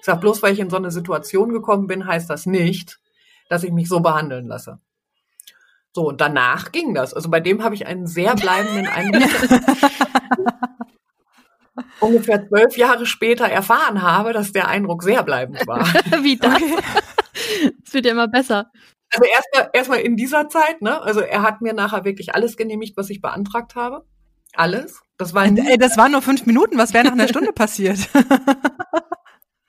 Ich sag bloß, weil ich in so eine Situation gekommen bin, heißt das nicht, dass ich mich so behandeln lasse. So, und danach ging das. Also bei dem habe ich einen sehr bleibenden Eindruck. [laughs] ungefähr zwölf Jahre später erfahren habe, dass der Eindruck sehr bleibend war. [laughs] Wie das? Es wird ja immer besser. Also erstmal erstmal in dieser Zeit, ne? Also er hat mir nachher wirklich alles genehmigt, was ich beantragt habe. Alles. Das war nie, Ey, das waren nur fünf Minuten. Was wäre nach einer Stunde passiert? [laughs]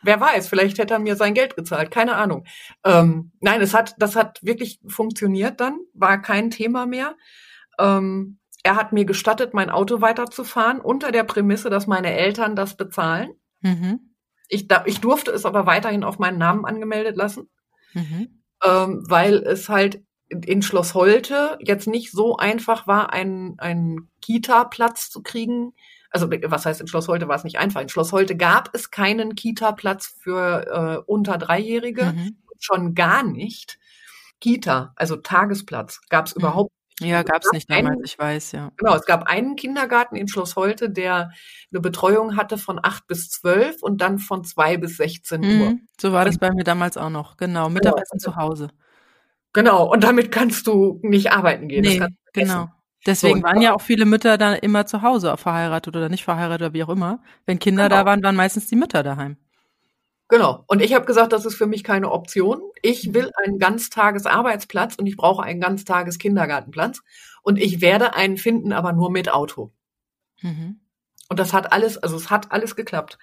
wer weiß, vielleicht hätte er mir sein Geld gezahlt, keine Ahnung. Ähm, nein, es hat, das hat wirklich funktioniert dann, war kein Thema mehr. Ähm, er hat mir gestattet, mein Auto weiterzufahren, unter der Prämisse, dass meine Eltern das bezahlen. mhm. Ich, da, ich durfte es aber weiterhin auf meinen Namen angemeldet lassen. Mhm. ähm, weil es halt in Schloss Holte jetzt nicht so einfach war, einen, einen Kita-Platz zu kriegen. Also was heißt in Schloss Holte war es nicht einfach. In Schloss Holte gab es keinen Kita-Platz für äh, unter Dreijährige, Mhm. schon gar nicht. Kita, also Tagesplatz, gab es Mhm. überhaupt Ja, gab's nicht Ein- damals, ich weiß, ja. Genau, es gab einen Kindergarten in Schloss Holte, der eine Betreuung hatte von acht bis zwölf und dann von zwei bis 16 Uhr. Mhm. So war das bei mir damals auch noch. Genau, Mittagessen zu Hause. Genau, und damit kannst du nicht arbeiten gehen. Nee, genau. Deswegen So, waren ja auch viele Mütter da immer zu Hause, verheiratet oder nicht verheiratet oder wie auch immer. Wenn Kinder Genau. da waren, waren meistens die Mütter daheim. Genau. Und ich habe gesagt, das ist für mich keine Option. Ich will einen Ganztagesarbeitsplatz und ich brauche einen Ganztages-Kindergartenplatz. Und ich werde einen finden, aber nur mit Auto. Mhm. Und das hat alles, also es hat alles geklappt.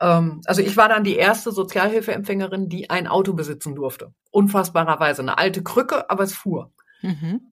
Ähm, also ich war dann die erste Sozialhilfeempfängerin, die ein Auto besitzen durfte. Unfassbarerweise. Eine alte Krücke, aber es fuhr. Mhm.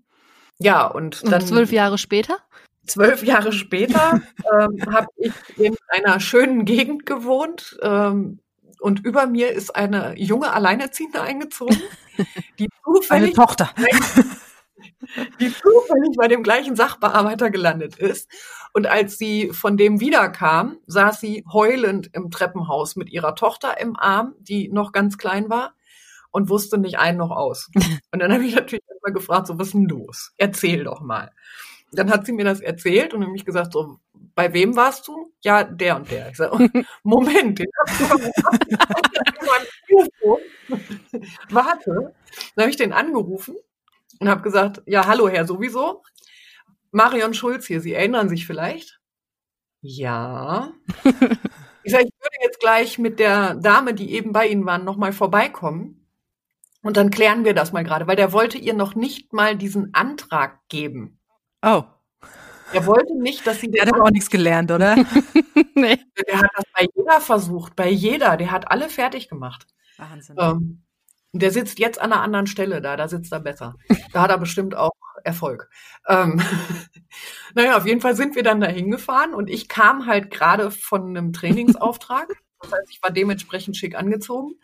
Ja, und Und dann zwölf Jahre später? zwölf Jahre später [laughs] ähm, habe ich in einer schönen Gegend gewohnt ähm, und über mir ist eine junge Alleinerziehende eingezogen, [laughs] die Eine zufällig, Tochter. [laughs] die zufällig bei dem gleichen Sachbearbeiter gelandet ist. Und als sie von dem wiederkam, saß sie heulend im Treppenhaus mit ihrer Tochter im Arm, die noch ganz klein war und wusste nicht ein noch aus. [laughs] Und dann habe ich natürlich erstmal gefragt, so was ist denn los? Erzähl doch mal. Dann hat sie mir das erzählt und nämlich gesagt, so, bei wem warst du? Ja, der und der. Ich sage, [laughs] Moment, den in meinem Telefon. [laughs] Warte. Dann habe ich den angerufen und habe gesagt, ja, hallo Herr sowieso. Marion Schulz hier, Sie erinnern sich vielleicht? Ja. Ich sage, ich würde jetzt gleich mit der Dame, die eben bei Ihnen waren, nochmal vorbeikommen. Und dann klären wir das mal gerade, weil der wollte ihr noch nicht mal diesen Antrag geben. Oh, Er wollte nicht, dass sie der hat aber auch nichts gelernt, oder? [laughs] nee. Der hat das bei jeder versucht, bei jeder. Der hat alle fertig gemacht. Wahnsinn. Ähm, der sitzt jetzt an einer anderen Stelle da, da sitzt er besser. Da hat er bestimmt auch Erfolg. Ähm, [laughs] naja, auf jeden Fall sind wir dann da hingefahren und ich kam halt gerade von einem Trainingsauftrag. Das heißt, ich war dementsprechend schick angezogen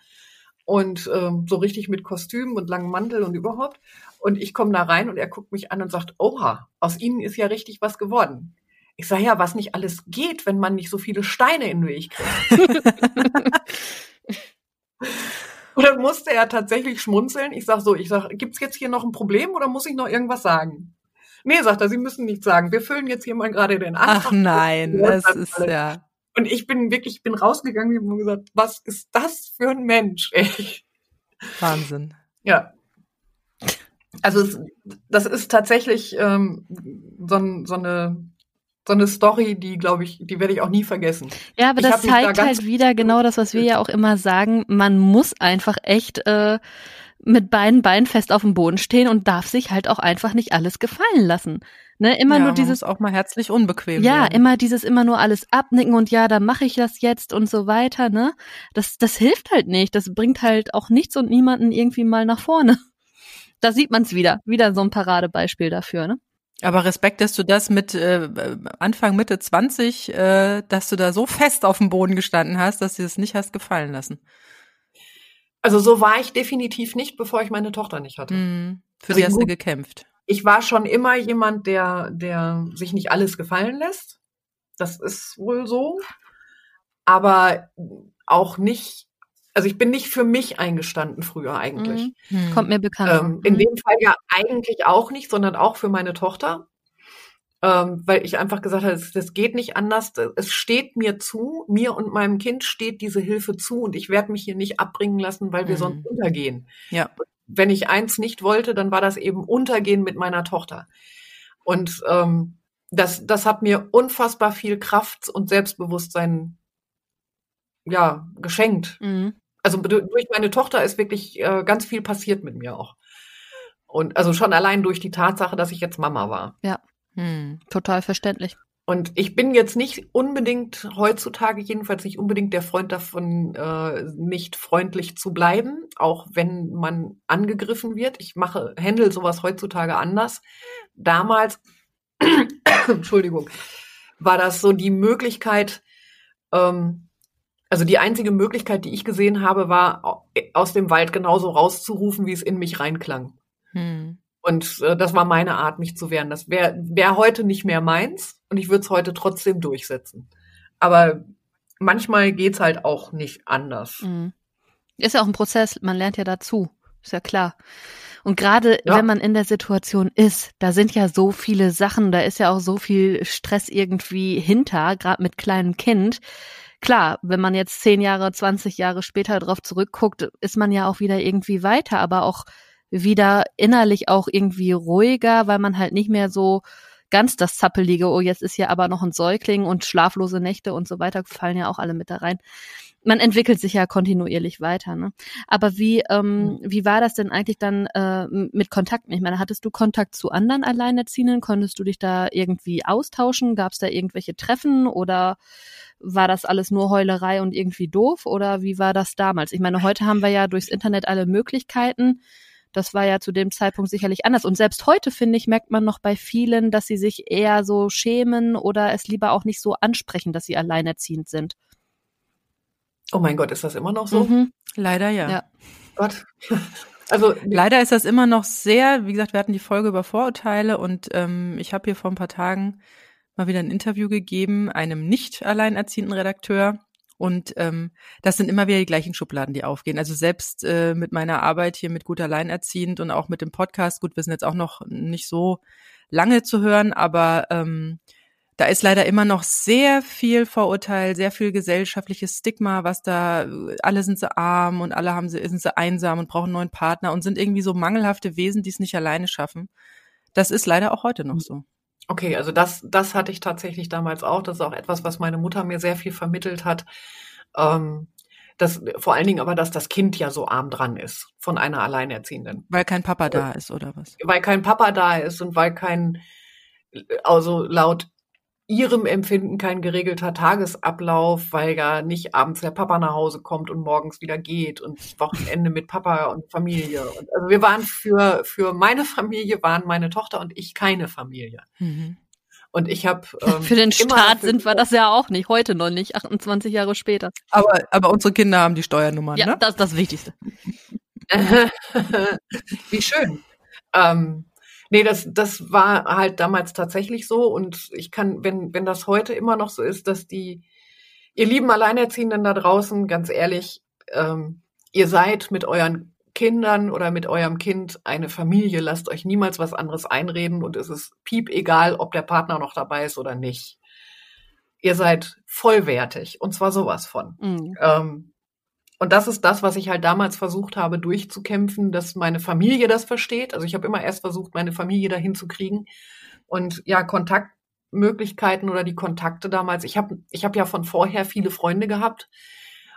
und ähm, so richtig mit Kostüm und langem Mantel und überhaupt. Und ich komme da rein und er guckt mich an und sagt, oha, aus Ihnen ist ja richtig was geworden. Ich sage, ja, was nicht alles geht, wenn man nicht so viele Steine in den Weg kriegt. [laughs] und dann musste er tatsächlich schmunzeln. Ich sage so, ich sage, gibt's jetzt hier noch ein Problem oder muss ich noch irgendwas sagen? Nee, sagt er, Sie müssen nichts sagen. Wir füllen jetzt hier mal gerade den Antrag. Ach nein, [laughs] das ist ja. Und ich bin wirklich, ich bin rausgegangen und habe gesagt, was ist das für ein Mensch, ey? Wahnsinn. Ja. Also es, das ist tatsächlich ähm, so, so eine so eine Story, die, glaube ich, die werde ich auch nie vergessen. Ja, aber ich das zeigt da halt wieder genau das, was wir ja auch immer sagen. Man muss einfach echt äh, mit beiden Beinen fest auf dem Boden stehen und darf sich halt auch einfach nicht alles gefallen lassen. Ne, immer ja, nur dieses auch mal herzlich unbequem. Ja, werden. immer dieses immer nur alles abnicken und ja, dann mache ich das jetzt und so weiter, ne? Das das hilft halt nicht, das bringt halt auch nichts und niemanden irgendwie mal nach vorne. Da sieht man es wieder, wieder so ein Paradebeispiel dafür, ne? Aber Respekt, dass du das mit äh, Anfang Mitte 20, äh, dass du da so fest auf dem Boden gestanden hast, dass du es nicht hast gefallen lassen. Also so war ich definitiv nicht, bevor ich meine Tochter nicht hatte. Mhm. Für also sie hast du gekämpft. Ich war schon immer jemand, der, der sich nicht alles gefallen lässt. Das ist wohl so. Aber auch nicht, also ich bin nicht für mich eingestanden früher eigentlich. Mhm. Kommt mir bekannt. Ähm, in mhm. dem Fall ja eigentlich auch nicht, sondern auch für meine Tochter ähm, weil ich einfach gesagt habe, das, das geht nicht anders. Es steht mir zu, mir und meinem Kind steht diese Hilfe zu und ich werde mich hier nicht abbringen lassen, weil wir mhm. sonst untergehen. Ja. Wenn ich eins nicht wollte, dann war das eben Untergehen mit meiner Tochter. Und ähm, das, das hat mir unfassbar viel Kraft und Selbstbewusstsein ja geschenkt. Mhm. Also durch meine Tochter ist wirklich äh, ganz viel passiert mit mir auch. Und also schon allein durch die Tatsache, dass ich jetzt Mama war. Ja. Hm, total verständlich. Und ich bin jetzt nicht unbedingt heutzutage jedenfalls nicht unbedingt der Freund davon, äh, nicht freundlich zu bleiben, auch wenn man angegriffen wird. Ich mache, handle sowas heutzutage anders. Damals, [coughs] Entschuldigung, war das so die Möglichkeit, ähm, also die einzige Möglichkeit, die ich gesehen habe, war aus dem Wald genauso rauszurufen, wie es in mich reinklang. Hm. Und äh, das war meine Art, mich zu wehren. Das wäre wär heute nicht mehr meins und ich würde es heute trotzdem durchsetzen. Aber manchmal geht's halt auch nicht anders. Mhm. Ist ja auch ein Prozess, man lernt ja dazu, ist ja klar. Und gerade ja. wenn man in der Situation ist, da sind ja so viele Sachen, da ist ja auch so viel Stress irgendwie hinter, gerade mit kleinem Kind. Klar, wenn man jetzt zehn Jahre, 20 Jahre später drauf zurückguckt, ist man ja auch wieder irgendwie weiter, aber auch wieder innerlich auch irgendwie ruhiger, weil man halt nicht mehr so ganz das Zappelige, oh, jetzt ist hier aber noch ein Säugling und schlaflose Nächte und so weiter fallen ja auch alle mit da rein. Man entwickelt sich ja kontinuierlich weiter, ne? Aber wie, ähm, wie war das denn eigentlich dann äh, mit Kontakten? Ich meine, hattest du Kontakt zu anderen Alleinerziehenden? Konntest du dich da irgendwie austauschen? Gab es da irgendwelche Treffen oder war das alles nur Heulerei und irgendwie doof? Oder wie war das damals? Ich meine, heute haben wir ja durchs Internet alle Möglichkeiten das war ja zu dem Zeitpunkt sicherlich anders. Und selbst heute, finde ich, merkt man noch bei vielen, dass sie sich eher so schämen oder es lieber auch nicht so ansprechen, dass sie alleinerziehend sind. Oh mein Gott, ist das immer noch so? Mhm. Leider ja. ja. Gott. [laughs] Also leider ist das immer noch sehr, wie gesagt, wir hatten die Folge über Vorurteile und ähm, ich habe hier vor ein paar Tagen mal wieder ein Interview gegeben, einem nicht alleinerziehenden Redakteur, und ähm, das sind immer wieder die gleichen Schubladen, die aufgehen. Also selbst äh, mit meiner Arbeit hier mit gut alleinerziehend und auch mit dem Podcast, gut, wir sind jetzt auch noch nicht so lange zu hören, aber ähm, da ist leider immer noch sehr viel Vorurteil, sehr viel gesellschaftliches Stigma, was da, alle sind sie arm und alle haben sie, sind sie einsam und brauchen einen neuen Partner und sind irgendwie so mangelhafte Wesen, die es nicht alleine schaffen. Das ist leider auch heute noch so. Okay, also das, das hatte ich tatsächlich damals auch. Das ist auch etwas, was meine Mutter mir sehr viel vermittelt hat. Ähm, das, vor allen Dingen aber, dass das Kind ja so arm dran ist von einer Alleinerziehenden. Weil kein Papa da ist, oder was? Weil kein Papa da ist und weil kein, also laut ihrem Empfinden kein geregelter Tagesablauf, weil ja nicht abends der Papa nach Hause kommt und morgens wieder geht und Wochenende mit Papa und Familie. Und also wir waren für, für meine Familie waren meine Tochter und ich keine Familie. Mhm. Und ich habe [laughs] ähm, für den Staat sind wir das ja auch nicht, heute noch nicht, 28 Jahre später. Aber, aber unsere Kinder haben die Steuernummern, ja, ne? das ist das Wichtigste. [laughs] Wie schön. Ähm, nee, das, das war halt damals tatsächlich so. Und ich kann, wenn, wenn das heute immer noch so ist, dass die, ihr lieben Alleinerziehenden da draußen, ganz ehrlich, ähm, ihr seid mit euren Kindern oder mit eurem Kind eine Familie. Lasst euch niemals was anderes einreden und es ist piep egal, ob der Partner noch dabei ist oder nicht. Ihr seid vollwertig und zwar sowas von. Mhm. Ähm, und das ist das, was ich halt damals versucht habe durchzukämpfen, dass meine Familie das versteht. Also ich habe immer erst versucht, meine Familie dahin zu kriegen. Und ja, Kontaktmöglichkeiten oder die Kontakte damals. Ich habe ich hab ja von vorher viele Freunde gehabt.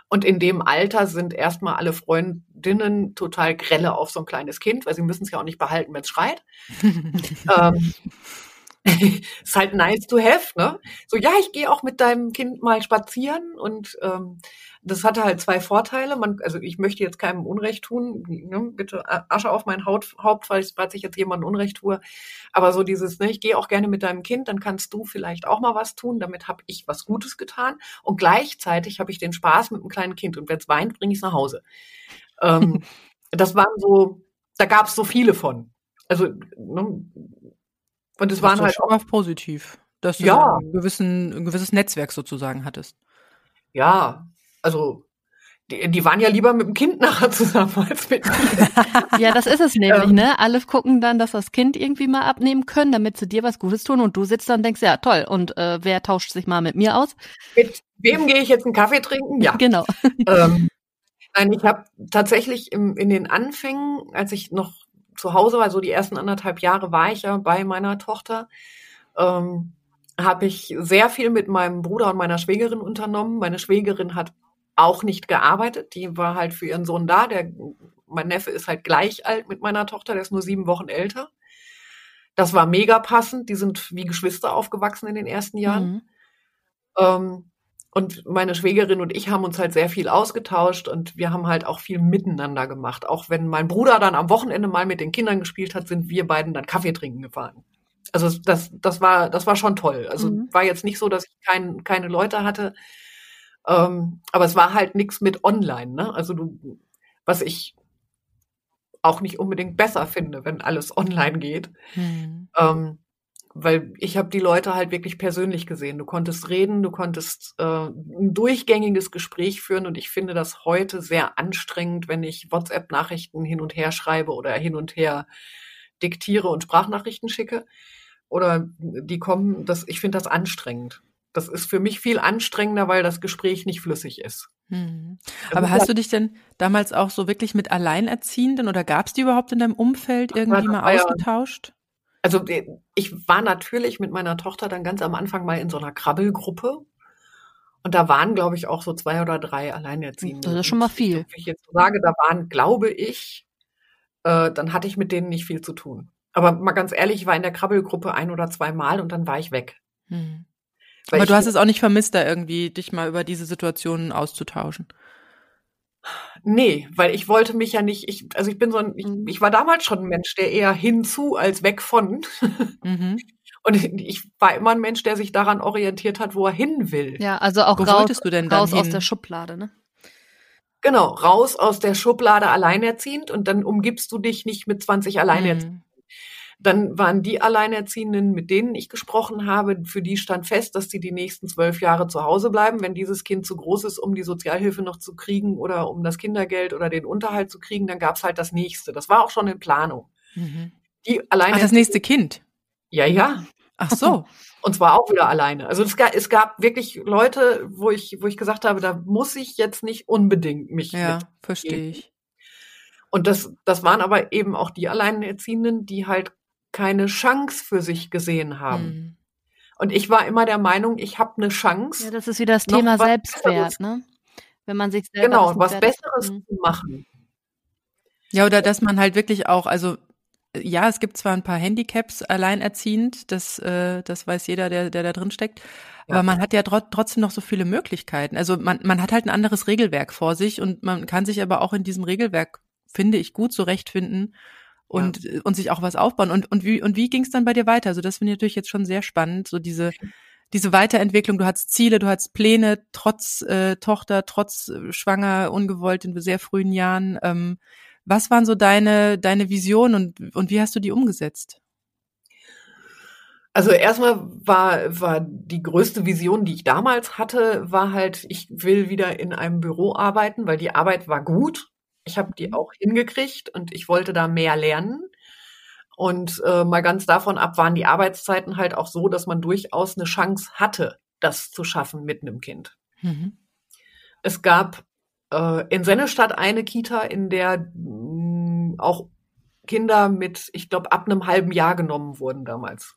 Und in dem Alter sind erstmal alle Freundinnen total grelle auf so ein kleines Kind, weil sie müssen es ja auch nicht behalten, wenn es schreit. [laughs] ähm, [laughs] ist halt nice to have, ne? So, ja, ich gehe auch mit deinem Kind mal spazieren und ähm, das hatte halt zwei Vorteile. Man, also ich möchte jetzt keinem Unrecht tun. Ne? Bitte Asche auf mein Haut, Haupt, falls, falls ich jetzt jemandem Unrecht tue. Aber so dieses, ne, ich gehe auch gerne mit deinem Kind, dann kannst du vielleicht auch mal was tun. Damit habe ich was Gutes getan. Und gleichzeitig habe ich den Spaß mit einem kleinen Kind. Und wenn es weint, bringe ich es nach Hause. Ähm, [laughs] das waren so, da gab es so viele von. Also, ne, und es waren halt schon auch positiv, dass du ja. ein, gewissen, ein gewisses Netzwerk sozusagen hattest. Ja, also die, die waren ja lieber mit dem Kind [laughs] nachher zusammen als mit mir. [laughs] ja, das ist es nämlich, ähm, ne? Alle gucken dann, dass das Kind irgendwie mal abnehmen können, damit sie dir was Gutes tun und du sitzt dann und denkst, ja, toll, und äh, wer tauscht sich mal mit mir aus? Mit wem gehe ich jetzt einen Kaffee trinken? Ja. [laughs] Genau. Ähm, nein, ich habe tatsächlich im, in den Anfängen, als ich noch zu Hause war, so die ersten anderthalb Jahre war ich ja bei meiner Tochter, ähm, habe ich sehr viel mit meinem Bruder und meiner Schwägerin unternommen. Meine Schwägerin hat auch nicht gearbeitet. Die war halt für ihren Sohn da. Der, mein Neffe ist halt gleich alt mit meiner Tochter, der ist nur sieben Wochen älter. Das war mega passend. Die sind wie Geschwister aufgewachsen in den ersten Jahren. Mhm. Ähm, und meine Schwägerin und ich haben uns halt sehr viel ausgetauscht und wir haben halt auch viel miteinander gemacht. Auch wenn mein Bruder dann am Wochenende mal mit den Kindern gespielt hat, sind wir beiden dann Kaffee trinken gefahren. Also das, das war, das war schon toll. Also mhm. war jetzt nicht so, dass ich kein, keine Leute hatte, ähm, aber es war halt nichts mit online, ne? Also du, was ich auch nicht unbedingt besser finde, wenn alles online geht. Hm. Ähm, weil ich habe die Leute halt wirklich persönlich gesehen. Du konntest reden, du konntest äh, ein durchgängiges Gespräch führen und ich finde das heute sehr anstrengend, wenn ich WhatsApp-Nachrichten hin und her schreibe oder hin und her diktiere und Sprachnachrichten schicke. Oder die kommen, das, ich finde das anstrengend. Das ist für mich viel anstrengender, weil das Gespräch nicht flüssig ist. Hm. Aber hast du dich denn damals auch so wirklich mit Alleinerziehenden oder gab es die überhaupt in deinem Umfeld irgendwie mal ausgetauscht? Also äh, ich war natürlich mit meiner Tochter dann ganz am Anfang mal in so einer Krabbelgruppe. Und da waren, glaube ich, auch so zwei oder drei Alleinerziehende. Das ist schon mal viel. Wenn ich jetzt sage, da waren, glaube ich, äh, dann hatte ich mit denen nicht viel zu tun. Aber mal ganz ehrlich, ich war in der Krabbelgruppe ein oder zwei Mal und dann war ich weg. Hm. Aber du hast es auch nicht vermisst, da irgendwie dich mal über diese Situationen auszutauschen. Nee, weil ich wollte mich ja nicht, ich, also ich bin so ein, ich, mhm. ich war damals schon ein Mensch, der eher hinzu als weg von. Mhm. [laughs] Und ich war immer ein Mensch, der sich daran orientiert hat, wo er hin will. Ja, also auch wo raus, du denn raus hin? aus der Schublade, ne? Genau, raus aus der Schublade alleinerziehend und dann umgibst du dich nicht mit 20 Alleinerziehenden. Mhm. Dann waren die Alleinerziehenden, mit denen ich gesprochen habe, für die stand fest, dass die die nächsten zwölf Jahre zu Hause bleiben. Wenn dieses Kind zu groß ist, um die Sozialhilfe noch zu kriegen oder um das Kindergeld oder den Unterhalt zu kriegen, dann gab's halt das nächste. Das war auch schon in Planung. Mhm. Die Ach, das nächste Kind? Ja, ja. Ach so. [laughs] Und zwar auch wieder alleine. Also es gab, es gab wirklich Leute, wo ich, wo ich gesagt habe, da muss ich jetzt nicht unbedingt mich Ja, verstehe ich. Und das, das waren aber eben auch die Alleinerziehenden, die halt keine Chance für sich gesehen haben. Mhm. Und ich war immer der Meinung, ich habe eine Chance. Ja, das ist wieder das Thema Selbstwert, ne? Wenn man sich selber genau was Besseres zu machen. Ja, oder dass man halt wirklich auch, also ja, es gibt zwar ein paar Handicaps alleinerziehend, das, äh, das weiß jeder, der, der da drin steckt, ja. aber man hat ja tr trotzdem noch so viele Möglichkeiten. Also man, man hat halt ein anderes Regelwerk vor sich und man kann sich aber auch in diesem Regelwerk, finde ich, gut zurechtfinden und, ja. und sich auch was aufbauen. Und, und wie, und wie ging es dann bei dir weiter? Also das finde ich natürlich jetzt schon sehr spannend, so diese, diese Weiterentwicklung, du hattest Ziele, du hattest Pläne, trotz äh, Tochter, trotz äh, schwanger, ungewollt in sehr frühen Jahren. Ähm, was waren so deine, deine Visionen und, und wie hast du die umgesetzt? Also erstmal war, war die größte Vision, die ich damals hatte, war halt, ich will wieder in einem Büro arbeiten, weil die Arbeit war gut. Ich habe die mhm. auch hingekriegt und ich wollte da mehr lernen. Und äh, mal ganz davon ab waren die Arbeitszeiten halt auch so, dass man durchaus eine Chance hatte, das zu schaffen mit einem Kind. Mhm. Es gab äh, in Sennestadt eine Kita, in der mh, mm, auch Kinder mit, ich glaube, ab einem halben Jahr genommen wurden damals.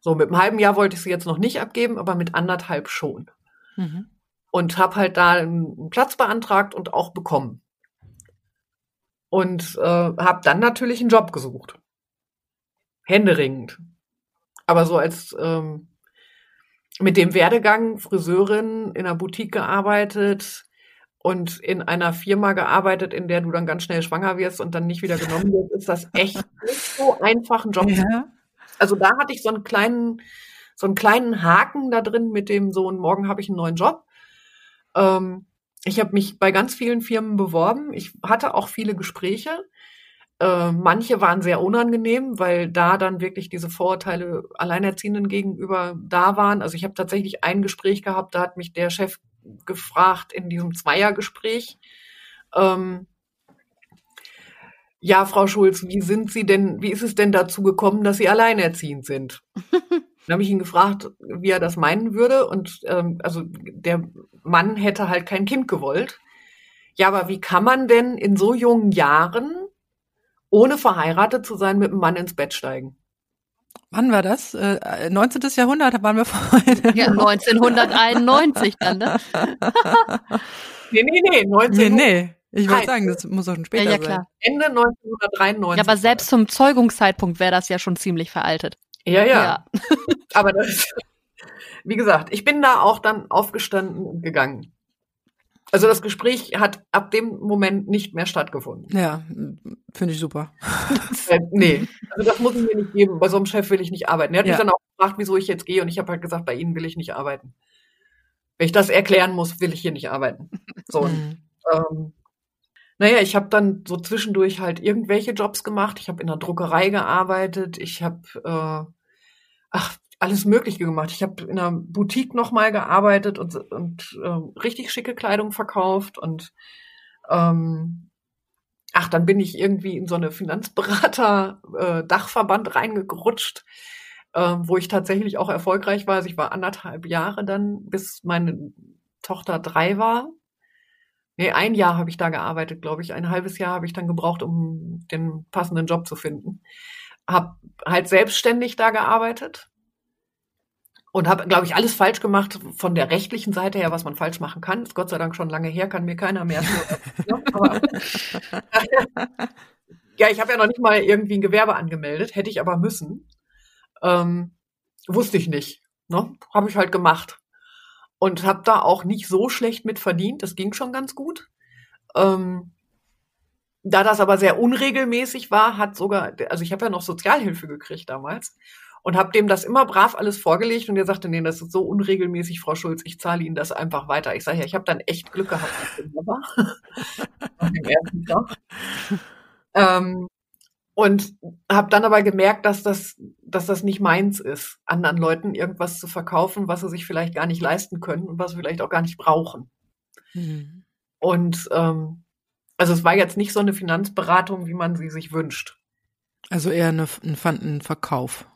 So, mit einem halben Jahr wollte ich sie jetzt noch nicht abgeben, aber mit anderthalb schon. Mhm. Und habe halt da einen Platz beantragt und auch bekommen. Und äh, habe dann natürlich einen Job gesucht. Händeringend. Aber so als ähm, mit dem Werdegang Friseurin in einer Boutique gearbeitet, und in einer Firma gearbeitet, in der du dann ganz schnell schwanger wirst und dann nicht wieder genommen wirst, ist das echt [laughs] nicht so einfach, einen Job ja. Also da hatte ich so einen kleinen, so einen kleinen Haken da drin mit dem so, und morgen habe ich einen neuen Job. Ähm, ich habe mich bei ganz vielen Firmen beworben. Ich hatte auch viele Gespräche. Äh, manche waren sehr unangenehm, weil da dann wirklich diese Vorurteile Alleinerziehenden gegenüber da waren. Also ich habe tatsächlich ein Gespräch gehabt, da hat mich der Chef gefragt in diesem Zweiergespräch. Ähm, ja, Frau Schulz, wie sind Sie denn, wie ist es denn dazu gekommen, dass Sie alleinerziehend sind? [laughs] Dann habe ich ihn gefragt, wie er das meinen würde. Und ähm, also der Mann hätte halt kein Kind gewollt. Ja, aber wie kann man denn in so jungen Jahren, ohne verheiratet zu sein, mit einem Mann ins Bett steigen? Wann war das? Äh, 19. Jahrhundert waren wir vorhin. [laughs] Ja, 1991 dann, ne? [laughs] nee, nee, nee, 19. Nee, nee. Ich wollte sagen, das muss auch schon später ja, ja, klar. sein. Ende 1993. Ja, aber selbst zum Zeugungszeitpunkt wäre das ja schon ziemlich veraltet. Ja, ja. ja. [laughs] aber das, wie gesagt, ich bin da auch dann aufgestanden und gegangen. Also das Gespräch hat ab dem Moment nicht mehr stattgefunden. Ja, finde ich super. [laughs] äh, nee, also das muss ich mir nicht geben. Bei so einem Chef will ich nicht arbeiten. Er hat ja. mich dann auch gefragt, wieso ich jetzt gehe und ich habe halt gesagt, bei Ihnen will ich nicht arbeiten. Wenn ich das erklären muss, will ich hier nicht arbeiten. So. Mhm. Ähm, naja, ich habe dann so zwischendurch halt irgendwelche Jobs gemacht. Ich habe in der Druckerei gearbeitet. Ich habe, äh, ach, alles Mögliche gemacht. Ich habe in einer Boutique nochmal gearbeitet und, und äh, richtig schicke Kleidung verkauft und ähm, ach, dann bin ich irgendwie in so eine Finanzberater-Dachverband äh, reingerutscht, äh, wo ich tatsächlich auch erfolgreich war. Also ich war anderthalb Jahre dann, bis meine Tochter drei war. Nee, ein Jahr habe ich da gearbeitet, glaube ich. Ein halbes Jahr habe ich dann gebraucht, um den passenden Job zu finden. Hab halt selbstständig da gearbeitet und habe, glaube ich, alles falsch gemacht von der rechtlichen Seite her, was man falsch machen kann. Ist Gott sei Dank schon lange her, kann mir keiner mehr. [laughs] [laughs] ja, ich habe ja noch nicht mal irgendwie ein Gewerbe angemeldet, hätte ich aber müssen. Ähm, wusste ich nicht. Ne? Habe ich halt gemacht. Und habe da auch nicht so schlecht mit verdient. Das ging schon ganz gut. Ähm, da das aber sehr unregelmäßig war, hat sogar, also ich habe ja noch Sozialhilfe gekriegt damals und habe dem das immer brav alles vorgelegt und er sagte, nee, das ist so unregelmäßig, Frau Schulz, ich zahle Ihnen das einfach weiter. Ich sage ja, ich habe dann echt Glück gehabt dem [laughs] [laughs] ersten Tag. Ähm, und habe dann aber gemerkt, dass das, dass das nicht meins ist, anderen Leuten irgendwas zu verkaufen, was sie sich vielleicht gar nicht leisten können und was sie vielleicht auch gar nicht brauchen. Mhm. Und ähm, also es war jetzt nicht so eine Finanzberatung, wie man sie sich wünscht. Also eher eine, ein, ein Verkauf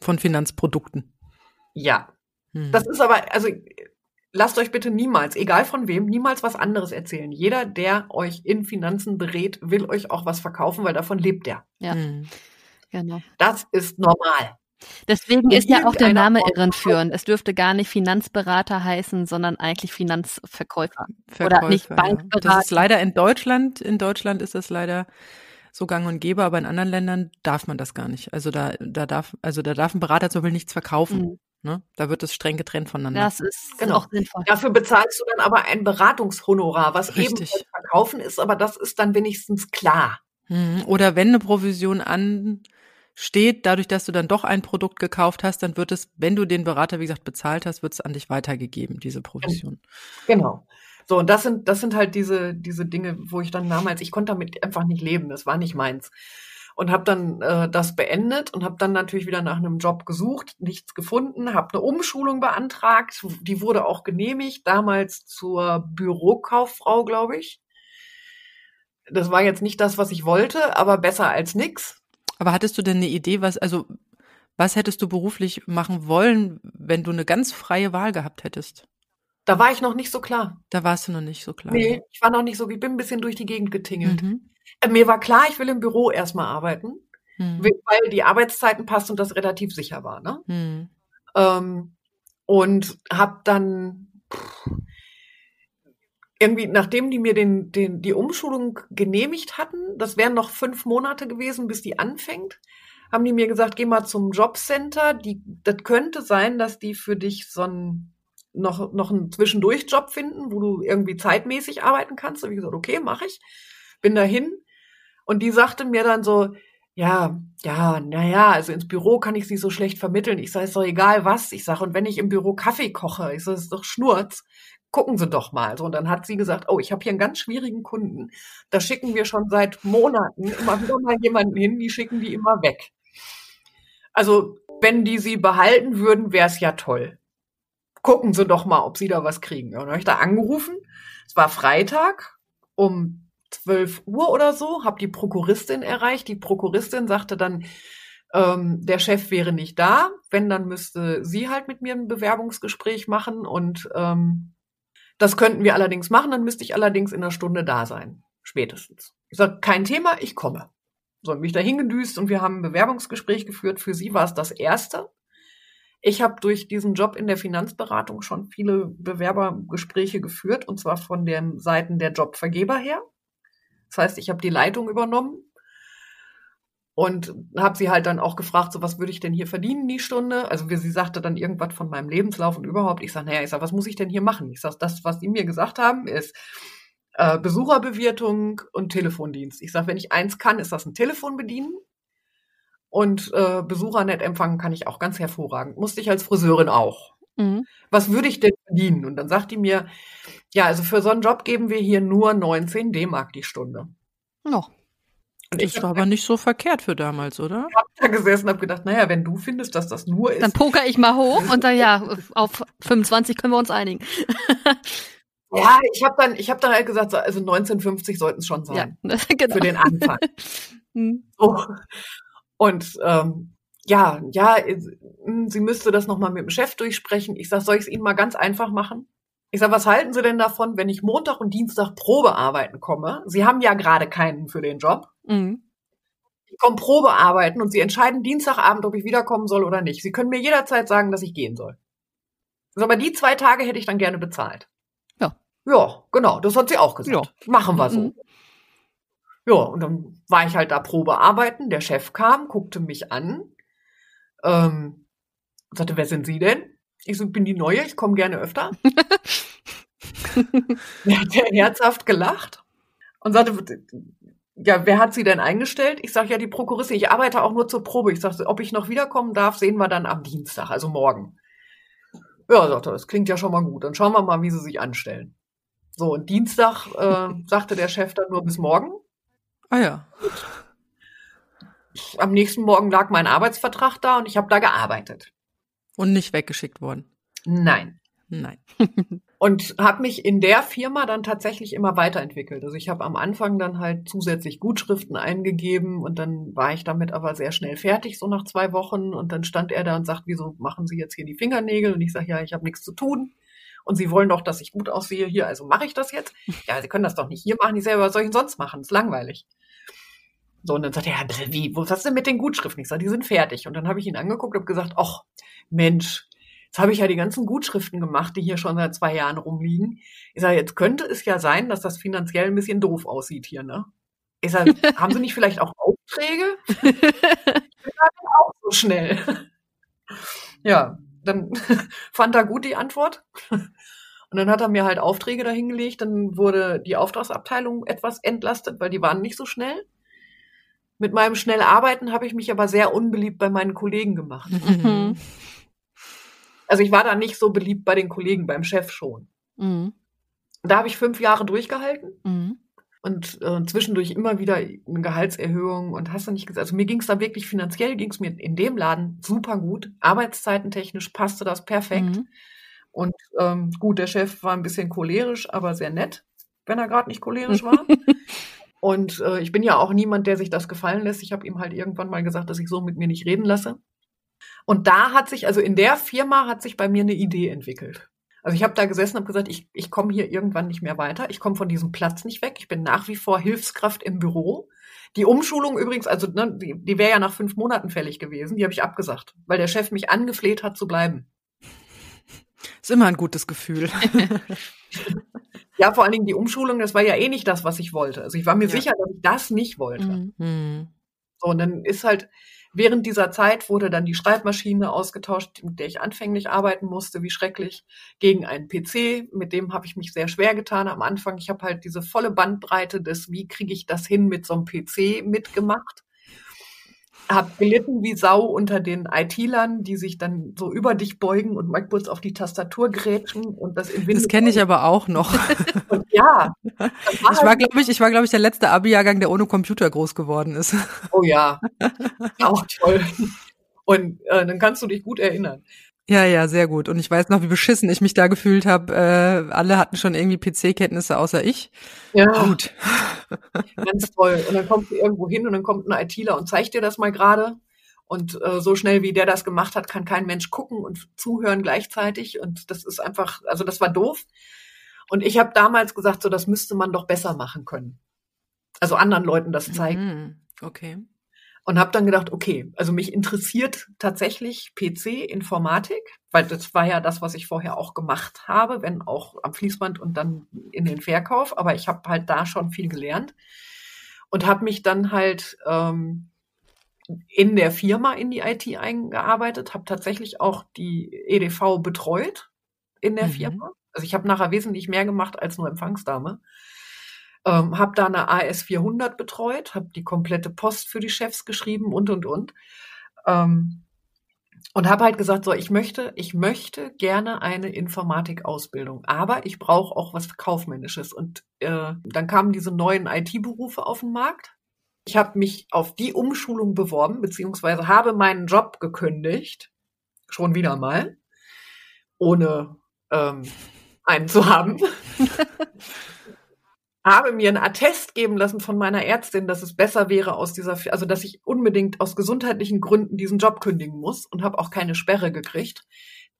von Finanzprodukten. Ja. Hm. Das ist aber, also lasst euch bitte niemals, egal von wem, niemals was anderes erzählen. Jeder, der euch in Finanzen berät, will euch auch was verkaufen, weil davon lebt er. Ja. Hm. Genau. Das ist normal. Deswegen ist ja auch der Name irreführend. Es dürfte gar nicht Finanzberater heißen, sondern eigentlich Finanzverkäufer. Verkäufer, oder nicht Bankberater. Das ist leider in Deutschland, in Deutschland ist das leider so gang und gäbe, aber in anderen Ländern darf man das gar nicht. Also da, da darf, also da darf ein Berater zum Beispiel nichts verkaufen. Mhm. Ne? Da wird es streng getrennt voneinander. Das ist genau. auch sinnvoll. Dafür bezahlst du dann aber ein Beratungshonorar, was Richtig. eben verkaufen ist, aber das ist dann wenigstens klar. Mhm. Oder wenn eine Provision ansteht, dadurch, dass du dann doch ein Produkt gekauft hast, dann wird es, wenn du den Berater, wie gesagt, bezahlt hast, wird es an dich weitergegeben, diese Provision. Genau. So, und das sind, das sind halt diese, diese Dinge, wo ich dann damals, ich konnte damit einfach nicht leben, das war nicht meins. Und habe dann äh, das beendet und habe dann natürlich wieder nach einem Job gesucht, nichts gefunden, habe eine Umschulung beantragt, die wurde auch genehmigt, damals zur Bürokauffrau, glaube ich. Das war jetzt nicht das, was ich wollte, aber besser als nix. Aber hattest du denn eine Idee, was, also was hättest du beruflich machen wollen, wenn du eine ganz freie Wahl gehabt hättest? Da war ich noch nicht so klar. Da warst du noch nicht so klar. Nee, ich war noch nicht so, ich bin ein bisschen durch die Gegend getingelt. Mhm. Mir war klar, ich will im Büro erstmal arbeiten, mhm. weil die Arbeitszeiten passt und das relativ sicher war. Ne? Mhm. Ähm, und habe dann pff, irgendwie, nachdem die mir den, den, die Umschulung genehmigt hatten, das wären noch fünf Monate gewesen, bis die anfängt, haben die mir gesagt, geh mal zum Jobcenter. Die, das könnte sein, dass die für dich so ein noch, noch einen Zwischendurchjob finden, wo du irgendwie zeitmäßig arbeiten kannst. Da habe ich gesagt, okay, mache ich. Bin dahin. Und die sagte mir dann so, ja, ja, naja, also ins Büro kann ich sie so schlecht vermitteln. Ich sage, ist doch egal was. Ich sage, und wenn ich im Büro Kaffee koche, ich sage, ist doch Schnurz. Gucken Sie doch mal. So, und dann hat sie gesagt, oh, ich habe hier einen ganz schwierigen Kunden. Da schicken wir schon seit Monaten immer wieder mal jemanden hin, die schicken die immer weg. Also, wenn die sie behalten würden, wäre es ja toll gucken Sie doch mal, ob Sie da was kriegen. Und dann habe ich da angerufen. Es war Freitag um 12 Uhr oder so, habe die Prokuristin erreicht. Die Prokuristin sagte dann, ähm, der Chef wäre nicht da. Wenn, dann müsste sie halt mit mir ein Bewerbungsgespräch machen. Und ähm, das könnten wir allerdings machen. Dann müsste ich allerdings in einer Stunde da sein. Spätestens. Ich sage, kein Thema, ich komme. So, mich da hingedüst und wir haben ein Bewerbungsgespräch geführt. Für sie war es das erste. Ich habe durch diesen Job in der Finanzberatung schon viele Bewerbergespräche geführt, und zwar von den Seiten der Jobvergeber her. Das heißt, ich habe die Leitung übernommen und habe sie halt dann auch gefragt, so was würde ich denn hier verdienen die Stunde? Also wie sie sagte dann irgendwas von meinem Lebenslauf und überhaupt. Ich sage, naja, ich sage, was muss ich denn hier machen? Ich sage, das, was die mir gesagt haben, ist äh, Besucherbewirtung und Telefondienst. Ich sage, wenn ich eins kann, ist das ein Telefon bedienen. Und äh, Besucher nett empfangen kann ich auch ganz hervorragend. Musste ich als Friseurin auch. Mhm. Was würde ich denn verdienen? Und dann sagt die mir, ja, also für so einen Job geben wir hier nur 19 D-Mark die Stunde. Noch. Und ich war aber nicht so verkehrt für damals, oder? Ich habe da gesessen und habe gedacht, naja, wenn du findest, dass das nur ist. Dann poker ich mal hoch und dann ja, auf 25 können wir uns einigen. [laughs] ja, ich habe dann, ich habe dann halt gesagt, also 1950 sollten es schon sein. Ja, [laughs] genau. Für den Anfang. [laughs] Mhm. So. Und ähm, ja, ja, hm, sie müsste das nochmal mit dem Chef durchsprechen. Ich sage, soll ich es Ihnen mal ganz einfach machen? Ich sage, was halten Sie denn davon, wenn ich Montag und Dienstag Probearbeiten komme? Sie haben ja gerade keinen für den Job. Mhm. Ich komme Probearbeiten und Sie entscheiden Dienstagabend, ob ich wiederkommen soll oder nicht. Sie können mir jederzeit sagen, dass ich gehen soll. Aber die zwei Tage hätte ich dann gerne bezahlt. Ja. Ja, genau, das hat sie auch gesagt. Ja. Machen wir so. Mhm. Ja, und dann war ich halt da Probearbeiten. Der Chef kam, guckte mich an, ähm, sagte, wer sind Sie denn? Ich so, bin die Neue, ich komme gerne öfter. der [laughs] hat herzhaft gelacht und sagte, ja, wer hat Sie denn eingestellt? Ich sage, ja, die Prokuristin, ich arbeite auch nur zur Probe. Ich sage, ob ich noch wiederkommen darf, sehen wir dann am Dienstag, also morgen. Ja, sagte er, das klingt ja schon mal gut. Dann schauen wir mal, wie Sie sich anstellen. So, und Dienstag äh, [laughs] sagte der Chef dann nur bis morgen. Ah ja. Am nächsten Morgen lag mein Arbeitsvertrag da und ich habe da gearbeitet. Und nicht weggeschickt worden? Nein. Nein. [laughs] und habe mich in der Firma dann tatsächlich immer weiterentwickelt. Also ich habe am Anfang dann halt zusätzlich Gutschriften eingegeben und dann war ich damit aber sehr schnell fertig, so nach zwei Wochen. Und dann stand er da und sagt, wieso machen Sie jetzt hier die Fingernägel? Und ich sage, ja, ich habe nichts zu tun. Und Sie wollen doch, dass ich gut aussehe hier, also mache ich das jetzt? [laughs] Ja, Sie können das doch nicht hier machen. Ich selber, was soll ich denn sonst machen? Das ist langweilig. So, und dann sagt er, ja, wie, was hast du denn mit den Gutschriften? Ich sage, die sind fertig. Und dann habe ich ihn angeguckt und gesagt, ach, Mensch, jetzt habe ich ja die ganzen Gutschriften gemacht, die hier schon seit zwei Jahren rumliegen. Ich sage, jetzt könnte es ja sein, dass das finanziell ein bisschen doof aussieht hier, ne? Ich sage, [laughs] haben Sie nicht vielleicht auch Aufträge? [laughs] ich bin auch so schnell. Ja, dann [laughs] fand er gut die Antwort. Und dann hat er mir halt Aufträge dahingelegt. Dann wurde die Auftragsabteilung etwas entlastet, weil die waren nicht so schnell. Mit meinem schnell Arbeiten habe ich mich aber sehr unbeliebt bei meinen Kollegen gemacht. Mhm. Also ich war da nicht so beliebt bei den Kollegen, beim Chef schon. Mhm. Da habe ich fünf Jahre durchgehalten. Mhm. Und äh, zwischendurch immer wieder eine Gehaltserhöhung und hast du nicht gesagt. Also mir ging es da wirklich finanziell, ging es mir in dem Laden super gut. Arbeitszeitentechnisch passte das perfekt. Mhm. Und ähm, gut, der Chef war ein bisschen cholerisch, aber sehr nett, wenn er gerade nicht cholerisch [laughs] war. Und äh, ich bin ja auch niemand, der sich das gefallen lässt. Ich habe ihm halt irgendwann mal gesagt, dass ich so mit mir nicht reden lasse. Und da hat sich, also in der Firma hat sich bei mir eine Idee entwickelt. Also ich habe da gesessen und gesagt, ich, ich komme hier irgendwann nicht mehr weiter. Ich komme von diesem Platz nicht weg. Ich bin nach wie vor Hilfskraft im Büro. Die Umschulung übrigens, also ne, die, die wäre ja nach fünf Monaten fällig gewesen. Die habe ich abgesagt, weil der Chef mich angefleht hat zu bleiben. Ist immer ein gutes Gefühl. [laughs] ja, vor allen Dingen die Umschulung, das war ja eh nicht das, was ich wollte. Also ich war mir ja. sicher, dass ich das nicht wollte. Mhm. So, und dann ist halt, während dieser Zeit wurde dann die Schreibmaschine ausgetauscht, mit der ich anfänglich arbeiten musste, wie schrecklich, gegen einen PC. Mit dem habe ich mich sehr schwer getan am Anfang. Ich habe halt diese volle Bandbreite des, wie kriege ich das hin mit so einem PC mitgemacht habe gelitten wie Sau unter den IT-Lern, die sich dann so über dich beugen und mal kurz auf die Tastatur grätschen und das in Das kenne ich aber auch noch. und ja. [laughs] War ich war, halt glaube ich, ich war, glaube ich, der letzte Abi-Jahrgang, der ohne Computer groß geworden ist. Oh ja. Auch toll. Und äh, dann kannst du dich gut erinnern. Ja, ja, sehr gut. Und ich weiß noch, wie beschissen ich mich da gefühlt habe. Äh, alle hatten schon irgendwie PC-Kenntnisse außer ich. Ja. Gut. [laughs] Ganz toll. Und dann kommst du irgendwo hin und dann kommt ein ITler und zeigt dir das mal gerade. Und äh, so schnell wie der das gemacht hat, kann kein Mensch gucken und zuhören gleichzeitig. Und das ist einfach, also das war doof. Und ich habe damals gesagt, so das müsste man doch besser machen können. Also anderen Leuten das zeigen. Mhm. Okay und habe dann gedacht, okay, also mich interessiert tatsächlich PC, Informatik, weil das war ja das, was ich vorher auch gemacht habe, wenn auch am Fließband und dann in den Verkauf, aber ich habe halt da schon viel gelernt und habe mich dann halt ähm, in der Firma in die IT eingearbeitet, habe tatsächlich auch die EDV betreut in der mhm. Firma. Also ich habe nachher wesentlich mehr gemacht als nur Empfangsdame. Ähm, habe da eine AS 400 betreut, habe die komplette Post für die Chefs geschrieben und und und. Ähm, und habe halt gesagt, so ich möchte, ich möchte gerne eine Informatikausbildung, aber ich brauche auch was kaufmännisches. Und äh, dann kamen diese neuen IT-Berufe auf den Markt. Ich habe mich auf die Umschulung beworben, beziehungsweise habe meinen Job gekündigt, schon wieder mal, ohne ähm, einen zu haben. [laughs] [laughs] habe mir einen Attest geben lassen von meiner Ärztin, dass es besser wäre aus dieser, also dass ich unbedingt aus gesundheitlichen Gründen diesen Job kündigen muss und habe auch keine Sperre gekriegt.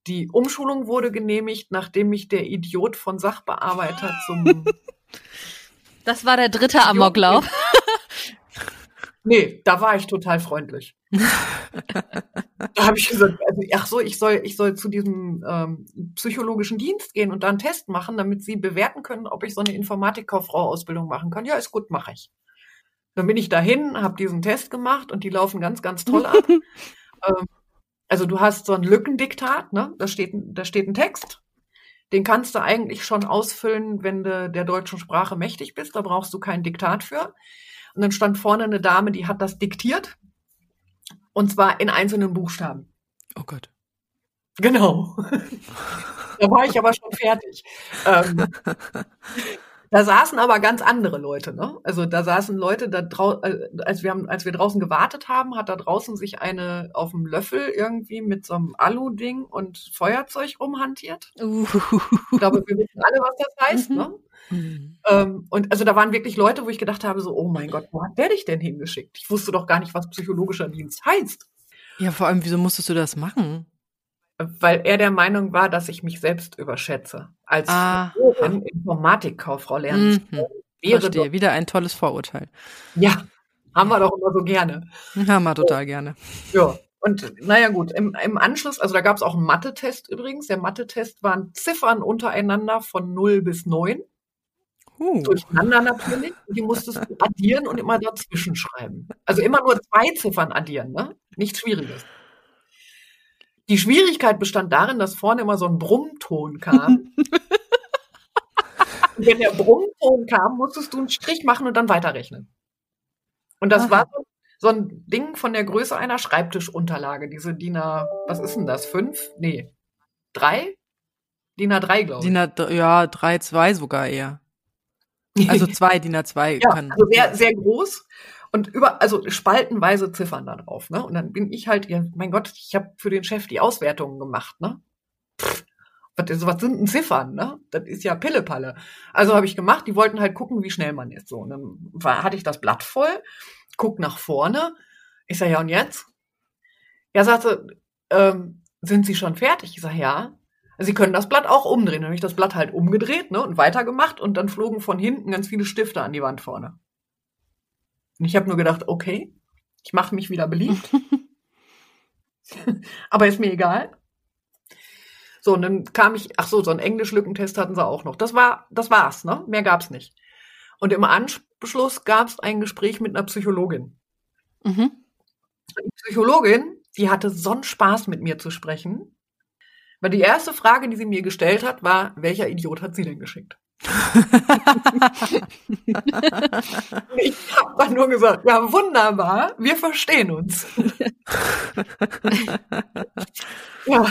Die Umschulung wurde genehmigt, nachdem mich der Idiot von Sachbearbeiter zum [laughs] Das war der dritte Amoklauf. [laughs] Nee, da war ich total freundlich. [laughs] da habe ich gesagt, also, ach so, ich soll, ich soll zu diesem ähm, psychologischen Dienst gehen und da einen Test machen, damit sie bewerten können, ob ich so eine Informatikkauffrau-Ausbildung machen kann. Ja, ist gut, mache ich. Dann bin ich dahin, habe diesen Test gemacht und die laufen ganz, ganz toll ab. [laughs] ähm, also du hast so ein Lückendiktat, ne? Da steht, da steht ein Text. Den kannst du eigentlich schon ausfüllen, wenn du der deutschen Sprache mächtig bist. Da brauchst du kein Diktat für. Und dann stand vorne eine Dame, die hat das diktiert. Und zwar in einzelnen Buchstaben. Oh Gott. Genau. [laughs] da war ich aber schon fertig. Ähm, [laughs] da saßen aber ganz andere Leute, ne? Also da saßen Leute, da drau äh, als wir haben, als wir draußen gewartet haben, hat da draußen sich eine auf dem Löffel irgendwie mit so einem Alu-Ding und Feuerzeug rumhantiert. Uh. Ich glaube, wir wissen alle, was das heißt, mhm. ne? Mhm. Ähm, und also da waren wirklich Leute, wo ich gedacht habe, so, oh mein Gott, wo hat der dich denn hingeschickt? Ich wusste doch gar nicht, was psychologischer Dienst heißt. Ja, vor allem, wieso musstest du das machen? Weil er der Meinung war, dass ich mich selbst überschätze. Als Informatikkauffrau lernen mhm. wäre Verstehe, doch, wieder ein tolles Vorurteil. Ja, haben wir doch immer so gerne. Haben wir total gerne. Ja, und naja gut, im, im Anschluss, also da gab es auch einen Mathe-Test übrigens. Der Mathe-Test waren Ziffern untereinander von 0 bis 9. Uh. Durcheinander natürlich. Und die musstest du addieren und immer dazwischen schreiben. Also immer nur zwei Ziffern addieren, ne? Nichts Schwieriges. Die Schwierigkeit bestand darin, dass vorne immer so ein Brummton kam. [laughs] wenn der Brummton kam, musstest du einen Strich machen und dann weiterrechnen. Und das Aha. war so, ein Ding von der Größe einer Schreibtischunterlage. Diese DIN A, was ist denn das? Fünf? Nee. Drei? DIN A3, glaube ich. DIN A, ja, drei, zwei sogar eher. Also [laughs] zwei DIN A2 ja, kann. Also sehr, sehr groß und über, also spaltenweise Ziffern da drauf, ne? Und dann bin ich halt, ja, mein Gott, ich habe für den Chef die Auswertungen gemacht, ne? Pff, was, was sind denn Ziffern, ne? Das ist ja Pillepalle. Also habe ich gemacht, die wollten halt gucken, wie schnell man ist. So, und dann war, hatte ich das Blatt voll, guck nach vorne. Ich sage, ja, und jetzt? Ja, sagte, ähm, sind Sie schon fertig? Ich sage, ja. Sie können das Blatt auch umdrehen. Dann habe ich das Blatt halt umgedreht ne, und weitergemacht und dann flogen von hinten ganz viele Stifte an die Wand vorne. Und ich habe nur gedacht, okay, ich mache mich wieder beliebt. [laughs] Aber ist mir egal. So, und dann kam ich, ach so, so einen Englisch-Lückentest hatten sie auch noch. Das war, das war's, ne? Mehr gab's nicht. Und im Anschluss gab's ein Gespräch mit einer Psychologin. Mhm. Die Psychologin, die hatte so einen Spaß mit mir zu sprechen. Weil die erste Frage, die sie mir gestellt hat, war, welcher Idiot hat sie denn geschickt? Ich habe dann nur gesagt, ja wunderbar, wir verstehen uns. ja.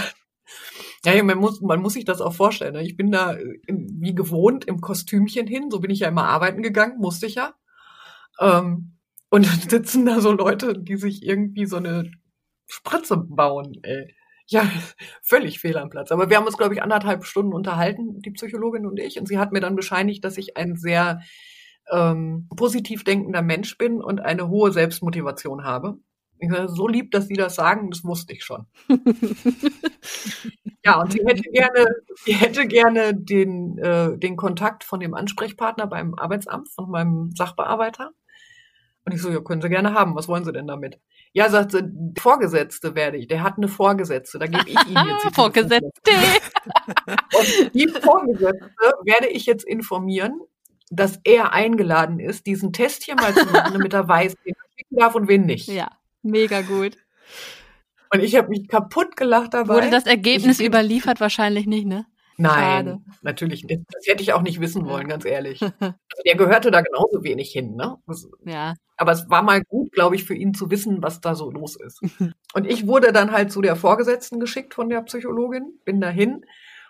Ja, man muss, man muss sich das auch vorstellen. Ne? Ich bin da wie gewohnt im Kostümchen hin, so bin ich ja immer arbeiten gegangen, musste ich ja. Ähm, und dann sitzen da so Leute, die sich irgendwie so eine Spritze bauen, ey. Ja, [laughs] völlig fehl am Platz. Aber wir haben uns, glaube ich, anderthalb Stunden unterhalten, die Psychologin und ich. Und sie hat mir dann bescheinigt, dass ich ein sehr ähm, positiv denkender Mensch bin und eine hohe Selbstmotivation habe. Ich sage, so lieb, dass Sie das sagen, das wusste ich schon. [laughs] ja, und sie hätte gerne, sie hätte gerne den, äh, den Kontakt von dem Ansprechpartner beim Arbeitsamt, von meinem Sachbearbeiter. Und ich so, ja, können Sie gerne haben. Was wollen Sie denn damit? Ja, sagt sie, Vorgesetzte werde ich. Der hat eine Vorgesetzte. Da gebe ich Ihnen jetzt die [laughs] Vorgesetzte. Und die Vorgesetzte werde ich jetzt informieren, dass er eingeladen ist, diesen Test hier mal zu machen, [laughs] damit er weiß, wen er schicken darf und wen nicht. Ja, mega gut. Und ich habe mich kaputt gelacht dabei. Wurde das Ergebnis ich, überliefert? Wahrscheinlich nicht, ne? Nein, Schade. natürlich nicht. Das hätte ich auch nicht wissen wollen, ganz ehrlich. [laughs] Also der gehörte da genauso wenig hin, ne? Das, ja. Aber es war mal gut, glaube ich, für ihn zu wissen, was da so los ist. [laughs] und ich wurde dann halt zu der Vorgesetzten geschickt von der Psychologin, bin dahin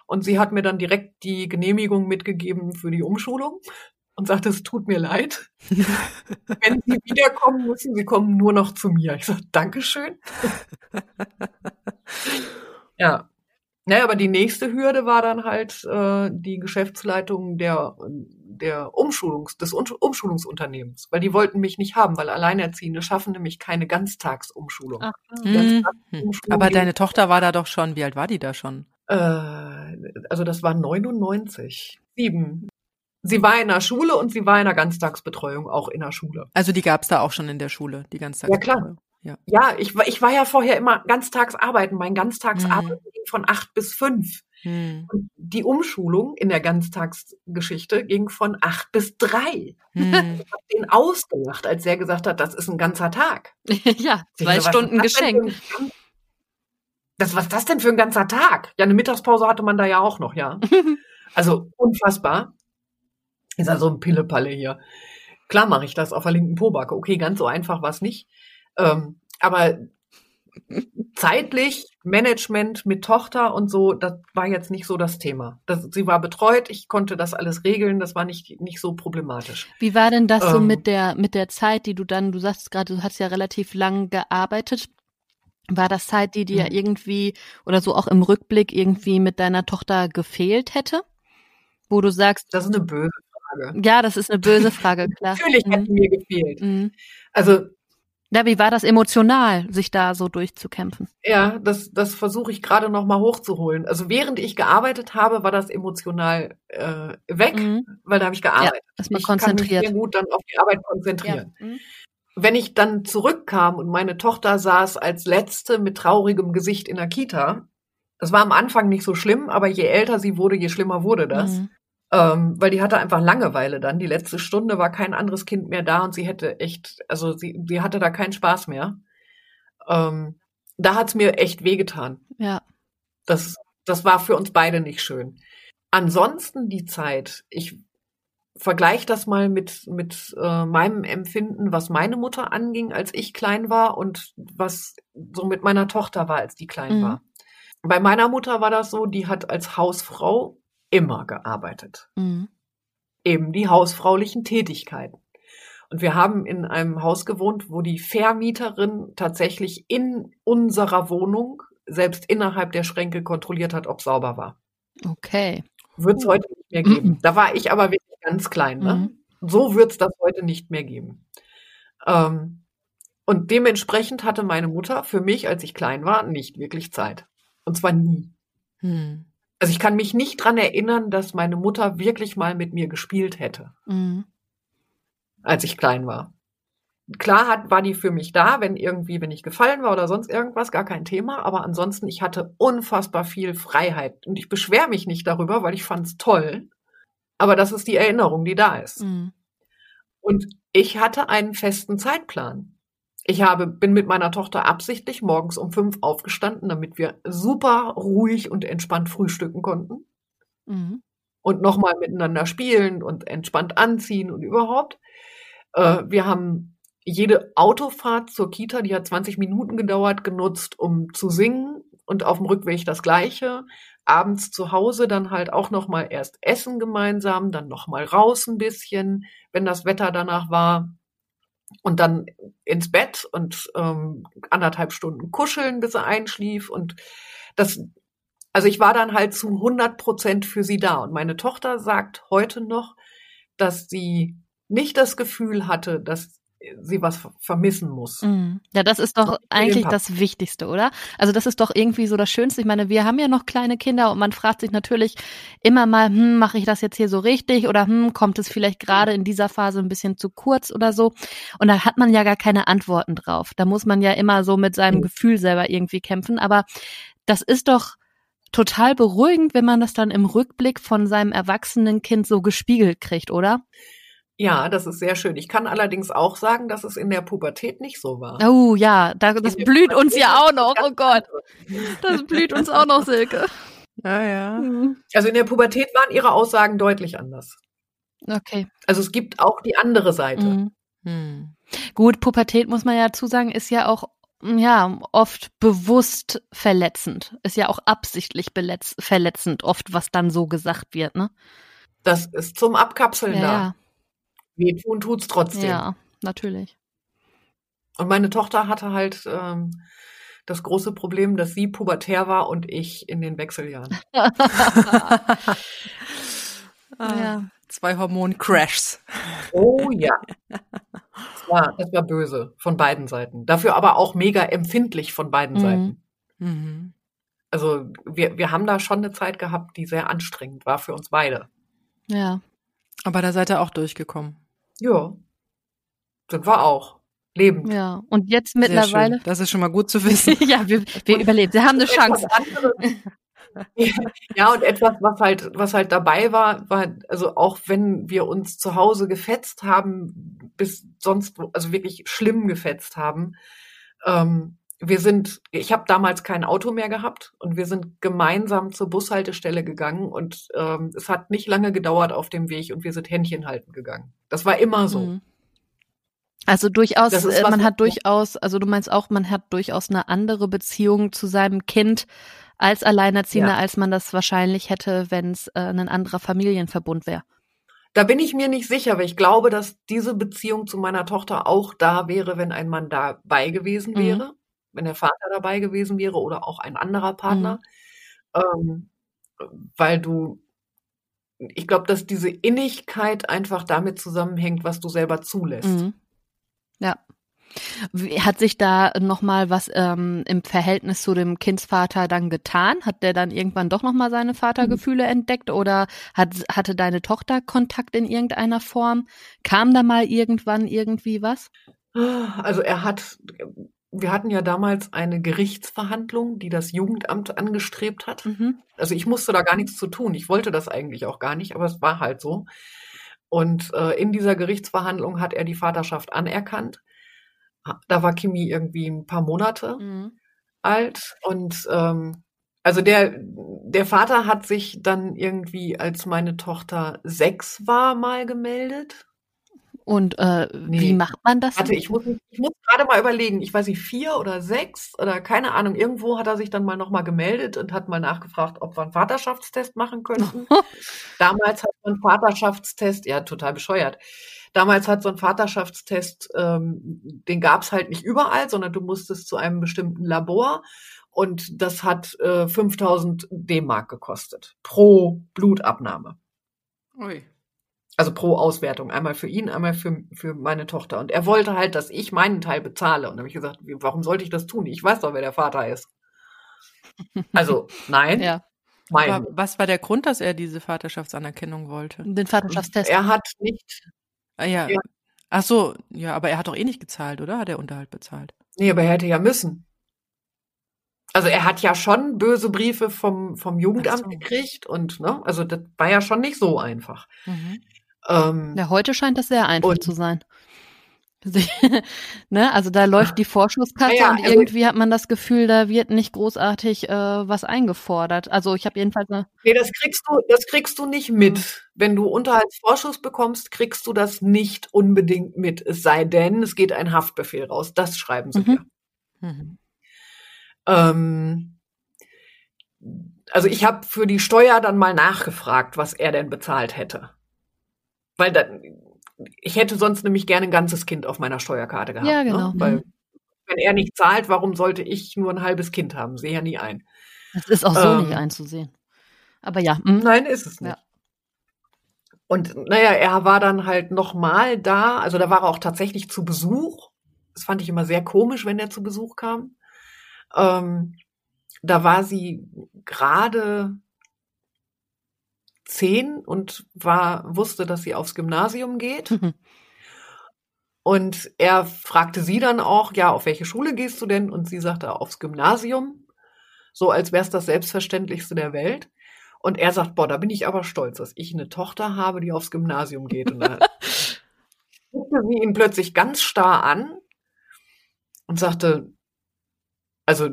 und sie hat mir dann direkt die Genehmigung mitgegeben für die Umschulung und sagte, es tut mir leid. [laughs] Wenn Sie wiederkommen müssen, Sie kommen nur noch zu mir. Ich sage, Dankeschön. ja, naja, aber die nächste Hürde war dann halt äh, die Geschäftsleitung der, der Umschulungs, des Umschulungsunternehmens, weil die wollten mich nicht haben, weil Alleinerziehende schaffen nämlich keine Ganztagsumschulung. Ach, hm. aber deine Tochter war da doch schon, wie alt war die da schon? Äh, also das war 99, sieben. Sie war in der Schule und sie war in der Ganztagsbetreuung auch in der Schule. Also die gab's da auch schon in der Schule, die Ganztagsbetreuung. Ja klar. Ja, ja ich, ich war ja vorher immer ganztags arbeiten. Mein Ganztagsarbeiten hm. ging von acht bis fünf. Hm. Und die Umschulung in der Ganztagsgeschichte ging von acht bis drei. Hm. Ich habe den ausgelacht, als er gesagt hat, das ist ein ganzer Tag. [laughs] ja, zwei so, Stunden Geschenk. Das, was ist das denn für ein ganzer Tag? Ja, eine Mittagspause hatte man da ja auch noch, ja. [laughs] also unfassbar. Ist also ein Pillepalle hier. Klar mache ich das auf der linken Pobacke. Okay, ganz so einfach war es nicht. Ähm, aber zeitlich, Management mit Tochter und so, das war jetzt nicht so das Thema. Das, sie war betreut, ich konnte das alles regeln, das war nicht, nicht so problematisch. Wie war denn das ähm, so mit der, mit der Zeit, die du dann, du sagst gerade, du hast ja relativ lang gearbeitet. War das Zeit, die dir mhm. irgendwie oder so auch im Rückblick irgendwie mit deiner Tochter gefehlt hätte? Wo du sagst. Das ist eine böse Frage. Ja, das ist eine böse Frage, klar. [laughs] Natürlich mhm. hätte mir gefehlt. Mhm. Also ja, wie war das emotional, sich da so durchzukämpfen? Ja, das, das versuche ich gerade noch mal hochzuholen. Also während ich gearbeitet habe, war das emotional äh, weg, mhm. weil da habe ich gearbeitet. Ja, ist man ich konzentriert. sehr gut dann auf die Arbeit konzentrieren. Ja. Mhm. Wenn ich dann zurückkam und meine Tochter saß als letzte mit traurigem Gesicht in der Kita, das war am Anfang nicht so schlimm, aber je älter sie wurde, je schlimmer wurde das. Mhm. Ähm, weil die hatte einfach Langeweile dann. Die letzte Stunde war kein anderes Kind mehr da und sie hätte echt, also sie, sie hatte da keinen Spaß mehr. Ähm, da hat's mir echt wehgetan. Ja. Das, das war für uns beide nicht schön. Ansonsten die Zeit, ich vergleiche das mal mit, mit äh, meinem Empfinden, was meine Mutter anging, als ich klein war und was so mit meiner Tochter war, als die klein Mhm. war. Bei meiner Mutter war das so, die hat als Hausfrau immer gearbeitet. Mhm. Eben die hausfraulichen Tätigkeiten. Und wir haben in einem Haus gewohnt, wo die Vermieterin tatsächlich in unserer Wohnung selbst innerhalb der Schränke kontrolliert hat, ob sauber war. Okay. Wird es heute nicht mehr geben. Da war ich aber wirklich ganz klein. Ne? Mhm. So wird es das heute nicht mehr geben. Ähm, und dementsprechend hatte meine Mutter für mich, als ich klein war, nicht wirklich Zeit. Und zwar nie. Hm. Also ich kann mich nicht dran erinnern, dass meine Mutter wirklich mal mit mir gespielt hätte, Mhm. als ich klein war. Klar hat, war die für mich da, wenn irgendwie, wenn ich gefallen war oder sonst irgendwas, gar kein Thema. Aber ansonsten, ich hatte unfassbar viel Freiheit. Und ich beschwere mich nicht darüber, weil ich fand's toll. Aber das ist die Erinnerung, die da ist. Mhm. Und ich hatte einen festen Zeitplan. Ich habe, bin mit meiner Tochter absichtlich morgens um fünf aufgestanden, damit wir super ruhig und entspannt frühstücken konnten Mhm. und nochmal miteinander spielen und entspannt anziehen und überhaupt. Äh, wir haben jede Autofahrt zur Kita, die hat 20 Minuten gedauert, genutzt, um zu singen und auf dem Rückweg das Gleiche. Abends zu Hause dann halt auch nochmal erst essen gemeinsam, dann nochmal raus ein bisschen, wenn das Wetter danach war. Und dann ins Bett und ähm, anderthalb Stunden kuscheln, bis er einschlief. Und das, also ich war dann halt zu 100 Prozent für sie da. Und meine Tochter sagt heute noch, dass sie nicht das Gefühl hatte, dass sie was ver- vermissen muss. Mhm. Ja, das ist doch eigentlich das Wichtigste, oder? Also das ist doch irgendwie so das Schönste. Ich meine, wir haben ja noch kleine Kinder und man fragt sich natürlich immer mal, hm, mache ich das jetzt hier so richtig oder hm, kommt es vielleicht gerade in dieser Phase ein bisschen zu kurz oder so? Und da hat man ja gar keine Antworten drauf. Da muss man ja immer so mit seinem Mhm. Gefühl selber irgendwie kämpfen. Aber das ist doch total beruhigend, wenn man das dann im Rückblick von seinem erwachsenen Kind so gespiegelt kriegt, oder? Ja, das ist sehr schön. Ich kann allerdings auch sagen, dass es in der Pubertät nicht so war. Oh ja, da, das blüht uns ja auch noch. Oh Gott, das blüht uns auch noch, Silke. [laughs] Ja, ja. Also in der Pubertät waren ihre Aussagen deutlich anders. Okay. Also es gibt auch die andere Seite. Mhm. Hm. Gut, Pubertät muss man ja dazu sagen, ist ja auch ja oft bewusst verletzend, ist ja auch absichtlich verletzend, oft was dann so gesagt wird, ne? Das ist zum Abkapseln da. Ja, Wehtun tut's ja, trotzdem. ja, natürlich. Und meine Tochter hatte halt ähm, das große Problem, dass sie pubertär war und ich in den Wechseljahren. [laughs] Ah, Ja. Zwei Hormon-Crashs. Oh ja. Das war, das war böse von beiden Seiten. Dafür aber auch mega empfindlich von beiden Mhm. Seiten. Mhm. Also wir, wir haben da schon eine Zeit gehabt, die sehr anstrengend war für uns beide. Ja. Aber da seid ihr auch durchgekommen. Ja. Sind wir auch. Lebend. Ja. Und jetzt mittlerweile. Das ist schon mal gut zu wissen. [laughs] ja, wir, wir Und- überleben. Wir haben eine Chance. [laughs] ja, und etwas, was halt, was halt dabei war, war, also auch wenn wir uns zu Hause gefetzt haben, bis sonst, also wirklich schlimm gefetzt haben, ähm, wir sind, ich habe damals kein Auto mehr gehabt und wir sind gemeinsam zur Bushaltestelle gegangen und ähm, es hat nicht lange gedauert auf dem Weg und wir sind Händchen halten gegangen. Das war immer so. Mhm. Also durchaus, äh, was, man hat durchaus, also du meinst auch, man hat durchaus eine andere Beziehung zu seinem Kind als Alleinerziehender, Ja. als man das wahrscheinlich hätte, wenn es äh, ein anderer Familienverbund wäre. Da bin ich mir nicht sicher, aber ich glaube, dass diese Beziehung zu meiner Tochter auch da wäre, wenn ein Mann dabei gewesen Mhm. Wenn der Vater dabei gewesen wäre oder auch ein anderer Partner. Ähm, weil du, ich glaube, dass diese Innigkeit einfach damit zusammenhängt, was du selber zulässt. Mhm. Ja. Hat sich da nochmal was ähm, im Verhältnis zu dem Kindsvater dann getan? Hat der dann irgendwann doch nochmal seine Vatergefühle entdeckt oder hat, hatte deine Tochter Kontakt in irgendeiner Form? Kam da mal irgendwann irgendwie was? Also er hat wir hatten ja damals eine Gerichtsverhandlung, die das Jugendamt angestrebt hat. Mhm. Also ich musste da gar nichts zu tun. Ich wollte das eigentlich auch gar nicht, aber es war halt so. Und äh, in dieser Gerichtsverhandlung hat er die Vaterschaft anerkannt. Da war Kimi irgendwie ein paar Monate Mhm. alt und ähm, also der der Vater hat sich dann irgendwie, als meine Tochter sechs war, mal gemeldet. Und äh, wie Nee. macht man das? Warte, ich muss, ich muss gerade mal überlegen. Ich weiß nicht, vier oder sechs oder keine Ahnung. Irgendwo hat er sich dann mal nochmal gemeldet und hat mal nachgefragt, ob wir einen Vaterschaftstest machen könnten. [laughs] Damals hat so ein Vaterschaftstest, ja, total bescheuert. Damals hat so ein Vaterschaftstest, ähm, den gab's halt nicht überall, sondern du musstest zu einem bestimmten Labor und das hat äh, 5000 D-Mark gekostet pro Blutabnahme. Ui. Also pro Auswertung. Einmal für ihn, einmal für, für meine Tochter. Und er wollte halt, dass ich meinen Teil bezahle. Und dann habe ich gesagt, warum sollte ich das tun? Ich weiß doch, wer der Vater ist. [laughs] Also, nein, ja, mein. Aber was war der Grund, dass er diese Vaterschaftsanerkennung wollte? den Vaterschaftstest. Er hat nicht, Ah, ja. Ja. Ach so, ja, aber er hat doch eh nicht gezahlt, oder? Hat er Unterhalt bezahlt? nee, aber er hätte ja müssen. Also er hat ja schon böse Briefe vom, vom Jugendamt so. gekriegt und, ne, also das war ja schon nicht so einfach. Mhm. Ähm, Ja, heute scheint das sehr einfach zu sein. [laughs] Ne? Also da läuft die Vorschusskasse Ja, ja, und also- irgendwie hat man das Gefühl, da wird nicht großartig äh, was eingefordert. Also ich habe jedenfalls eine, Nee, das kriegst du, das kriegst du nicht mit. Wenn du Unterhaltsvorschuss bekommst, kriegst du das nicht unbedingt mit. Es sei denn, es geht ein Haftbefehl raus. Das schreiben sie Mhm. dir. Mhm. Ähm, also ich habe für die Steuer dann mal nachgefragt, was er denn bezahlt hätte. Weil dann, ich hätte sonst nämlich gerne ein ganzes Kind auf meiner Steuerkarte gehabt. Ja, genau. Ne? Weil wenn er nicht zahlt, warum sollte ich nur ein halbes Kind haben? Sehe ja nie ein. das ist auch so Ähm, nicht einzusehen. Aber ja, hm. Nein, ist es nicht. Ja. Und naja, er war dann halt nochmal da, also da war er auch tatsächlich zu Besuch. Das fand ich immer sehr komisch, wenn er zu Besuch kam. Ähm, da war sie gerade zehn und war, wusste, dass sie aufs Gymnasium geht. Und er fragte sie dann auch, ja, auf welche Schule gehst du denn? Und sie sagte, aufs Gymnasium. So als wäre es das Selbstverständlichste der Welt. Und er sagt, boah, da bin ich aber stolz, dass ich eine Tochter habe, die aufs Gymnasium geht. Und da guckte sie ihn plötzlich ganz starr an und sagte, also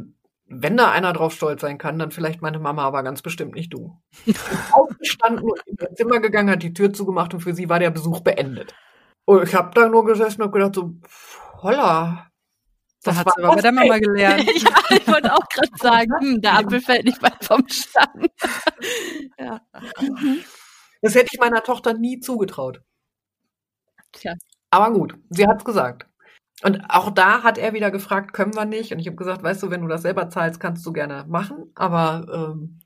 wenn da einer drauf stolz sein kann, dann vielleicht meine Mama, aber ganz bestimmt nicht du. [laughs] Aufgestanden und in ihr Zimmer gegangen, hat die Tür zugemacht und für sie war der Besuch beendet. Und ich habe da nur gesessen und gedacht so, holla. Da was hat sie aber bei das der Mama gelernt. [laughs] ja, ich wollte auch gerade [laughs] sagen, hm, der Apfel fällt nicht weit vom Stamm. ja. Mhm. Das hätte ich meiner Tochter nie zugetraut. Tja. Aber gut, sie hat's gesagt. Und auch da hat er wieder gefragt, können wir nicht? Und ich habe gesagt, weißt du, wenn du das selber zahlst, kannst du gerne machen. Aber ähm,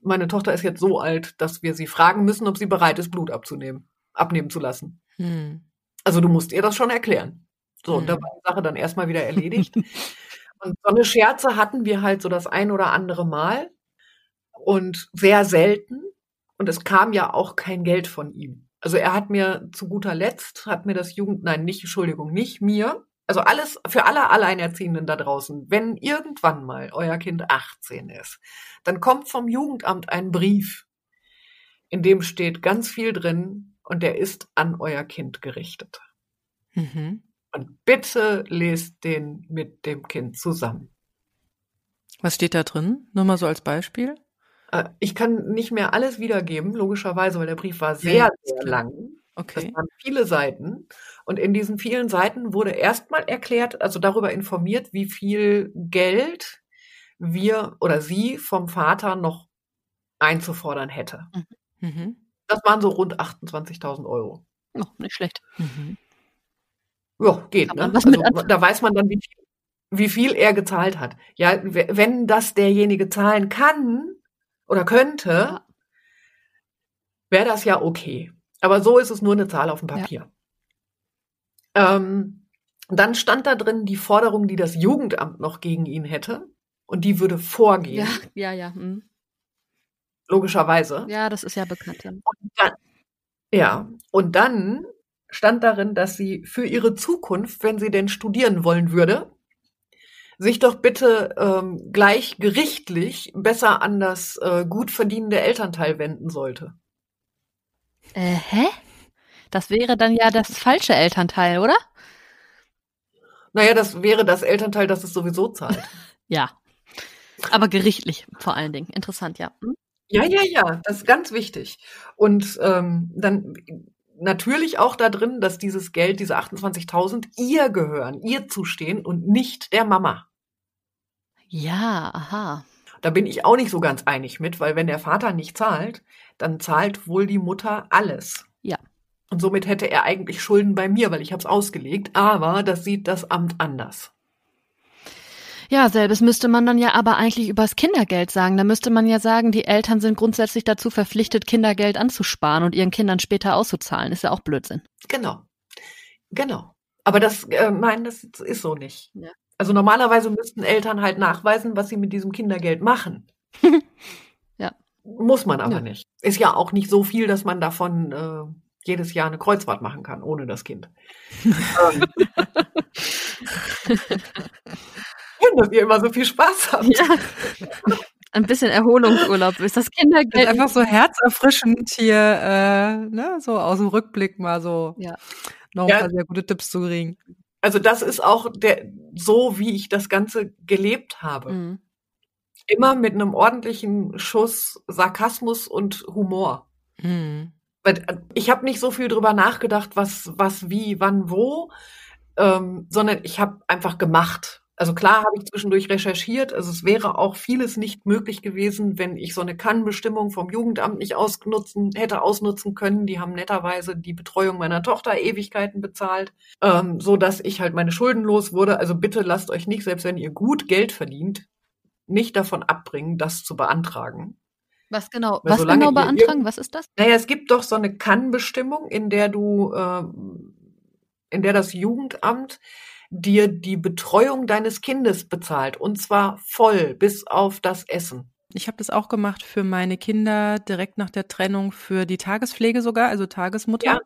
meine Tochter ist jetzt so alt, dass wir sie fragen müssen, ob sie bereit ist, Blut abzunehmen, abnehmen zu lassen. Hm. Also du musst ihr das schon erklären. So, und Mhm. da war die Sache dann erstmal wieder erledigt. [laughs] und so eine Scherze hatten wir halt so das ein oder andere Mal und sehr selten. Und es kam ja auch kein Geld von ihm. Also er hat mir zu guter Letzt, hat mir das Jugend, nein, nicht, Entschuldigung, nicht mir. Also alles, für alle Alleinerziehenden da draußen, wenn irgendwann mal euer Kind 18 ist, dann kommt vom Jugendamt ein Brief, in dem steht ganz viel drin und der ist an euer Kind gerichtet. Mhm. Und bitte lest den mit dem Kind zusammen. Was steht da drin? Nur mal so als Beispiel. Äh, Ich kann nicht mehr alles wiedergeben, logischerweise, weil der Brief war sehr, sehr lang. Das Okay. waren viele Seiten. Und in diesen vielen Seiten wurde erstmal erklärt, also darüber informiert, wie viel Geld wir oder sie vom Vater noch einzufordern hätte. Mhm. Das waren so rund 28.000 Euro. Oh, nicht schlecht. Mhm. Ja, geht, ne? Also, da weiß man dann, wie viel, wie viel er gezahlt hat. Ja, wenn das derjenige zahlen kann oder könnte, Ja. wäre das ja okay. Aber so ist es nur eine Zahl auf dem Papier. Ähm, dann stand da drin die Forderung, die das Jugendamt noch gegen ihn hätte. Und die würde vorgehen, Ja, ja, ja. hm. logischerweise. Ja, das ist ja bekannt. Ja. Und dann, ja, und dann stand darin, dass sie für ihre Zukunft, wenn sie denn studieren wollen würde, sich doch bitte ähm, gleich gerichtlich besser an das äh, gut verdienende Elternteil wenden sollte. Äh, hä? Das wäre dann ja das falsche Elternteil, oder? Naja, das wäre das Elternteil, das es sowieso zahlt. [laughs] ja. Aber gerichtlich vor allen Dingen. Interessant, ja. Hm? Ja, ja, ja, das ist ganz wichtig. Und ähm, dann natürlich auch da drin, dass dieses Geld, diese 28.000, ihr gehören, ihr zustehen und nicht der Mama. Ja, aha. Da bin ich auch nicht so ganz einig mit, weil wenn der Vater nicht zahlt, dann zahlt wohl die Mutter alles. Ja. Und somit hätte er eigentlich Schulden bei mir, weil ich habe es ausgelegt. Aber das sieht das Amt anders. Ja, selbes müsste man dann ja aber eigentlich übers Kindergeld sagen. Da müsste man ja sagen, die Eltern sind grundsätzlich dazu verpflichtet, Kindergeld anzusparen und ihren Kindern später auszuzahlen. Ist ja auch Blödsinn. Genau. Genau. Aber das, äh, nein, das ist so nicht. Ja. Also normalerweise müssten Eltern halt nachweisen, was sie mit diesem Kindergeld machen. [laughs] ja. Muss man aber ja. nicht. Ist ja auch nicht so viel, dass man davon äh, jedes Jahr eine Kreuzfahrt machen kann, ohne das Kind. [laughs] Ähm. [laughs] Schön, dass ihr immer so viel Spaß [laughs] habt. Ja. Ein bisschen Erholungsurlaub ist das Kindergeld. Ist einfach so herzerfrischend hier, äh, ne, so aus dem Rückblick mal so ja. noch ja. ein paar sehr gute Tipps zu kriegen. Also das ist auch der, so, wie ich das Ganze gelebt habe. Mhm. Immer mit einem ordentlichen Schuss Sarkasmus und Humor. Mhm. Ich habe nicht so viel drüber nachgedacht, was, was, wie, wann, wo, ähm, sondern ich habe einfach gemacht. Also klar habe ich zwischendurch recherchiert. Also es wäre auch vieles nicht möglich gewesen, wenn ich so eine Kannbestimmung vom Jugendamt nicht ausnutzen, hätte ausnutzen können. Die haben netterweise die Betreuung meiner Tochter Ewigkeiten bezahlt, ähm, so dass ich halt meine Schulden los wurde. Also bitte lasst euch nicht, selbst wenn ihr gut Geld verdient, nicht davon abbringen, das zu beantragen. Was genau, Weil was genau beantragen? Was ist das? Naja, es gibt doch so eine Kannbestimmung, in der du, äh, in der das Jugendamt dir die Betreuung deines Kindes bezahlt und zwar voll bis auf das Essen. Ich habe das auch gemacht für meine Kinder direkt nach der Trennung für die Tagespflege sogar, also Tagesmutter. Ja.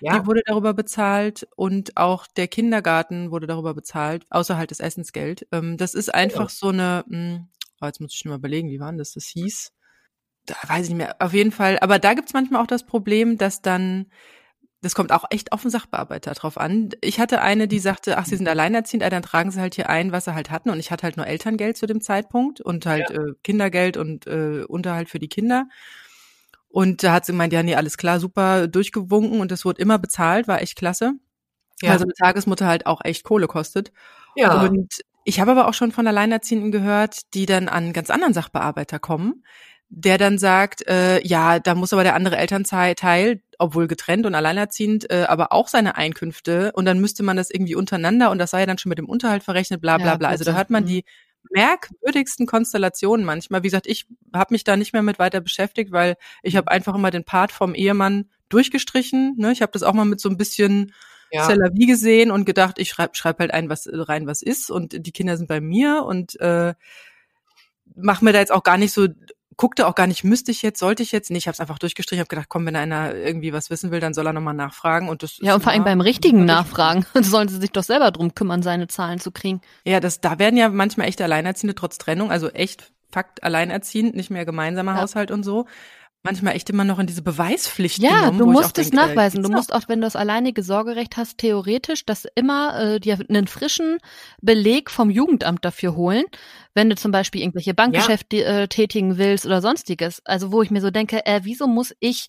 Ja. Die wurde darüber bezahlt und auch der Kindergarten wurde darüber bezahlt, außer halt das Essensgeld. Ähm, das ist einfach ja. so eine, mh, hm, oh, jetzt muss ich schon mal überlegen, wie war denn das? Das hieß, da weiß ich nicht mehr, auf jeden Fall. Aber da gibt's manchmal auch das Problem, dass dann das kommt auch echt auf den Sachbearbeiter drauf an. Ich hatte eine, die sagte, ach, sie sind alleinerziehend, dann tragen sie halt hier ein, was sie halt hatten. Und ich hatte halt nur Elterngeld zu dem Zeitpunkt und halt ja. äh, Kindergeld und äh, Unterhalt für die Kinder. Und da hat sie gemeint, ja, nee, alles klar, super durchgewunken und das wurde immer bezahlt, war echt klasse. Ja. Also eine Tagesmutter halt auch echt Kohle kostet. Ja. Und ich habe aber auch schon von Alleinerziehenden gehört, die dann an ganz anderen Sachbearbeiter kommen, der dann sagt, äh, ja, da muss aber der andere Elternteil, obwohl getrennt und alleinerziehend, äh, aber auch seine Einkünfte und dann müsste man das irgendwie untereinander und das sei ja dann schon mit dem Unterhalt verrechnet, bla bla bla. also da hört man mhm. die merkwürdigsten Konstellationen manchmal. Wie gesagt, ich habe mich da nicht mehr mit weiter beschäftigt, weil ich habe einfach immer den Part vom Ehemann durchgestrichen. Ne? Ich habe das auch mal mit so ein bisschen ja. Cellavi gesehen und gedacht, ich schreibe schreib halt ein, was rein was ist und die Kinder sind bei mir und äh, mach mir da jetzt auch gar nicht so guckte auch gar nicht, müsste ich jetzt, sollte ich jetzt? Nee, ich habe es einfach durchgestrichen, habe gedacht, komm, wenn einer irgendwie was wissen will, dann soll er nochmal nachfragen. Und das ja, und vor allem beim richtigen Nachfragen [laughs] sollen sie sich doch selber drum kümmern, seine Zahlen zu kriegen. Ja, das, da werden ja manchmal echte Alleinerziehende trotz Trennung, also echt Fakt alleinerziehend, nicht mehr gemeinsamer ja. Haushalt und so, manchmal echt immer noch in diese Beweispflicht ja, genommen. Ja, du musst es denke, äh, nachweisen. Du musst auch, wenn du das alleinige Sorgerecht hast, theoretisch das immer äh, dir einen frischen Beleg vom Jugendamt dafür holen, wenn du zum Beispiel irgendwelche Bankgeschäfte ja. äh, tätigen willst oder sonstiges. Also wo ich mir so denke, äh, wieso muss ich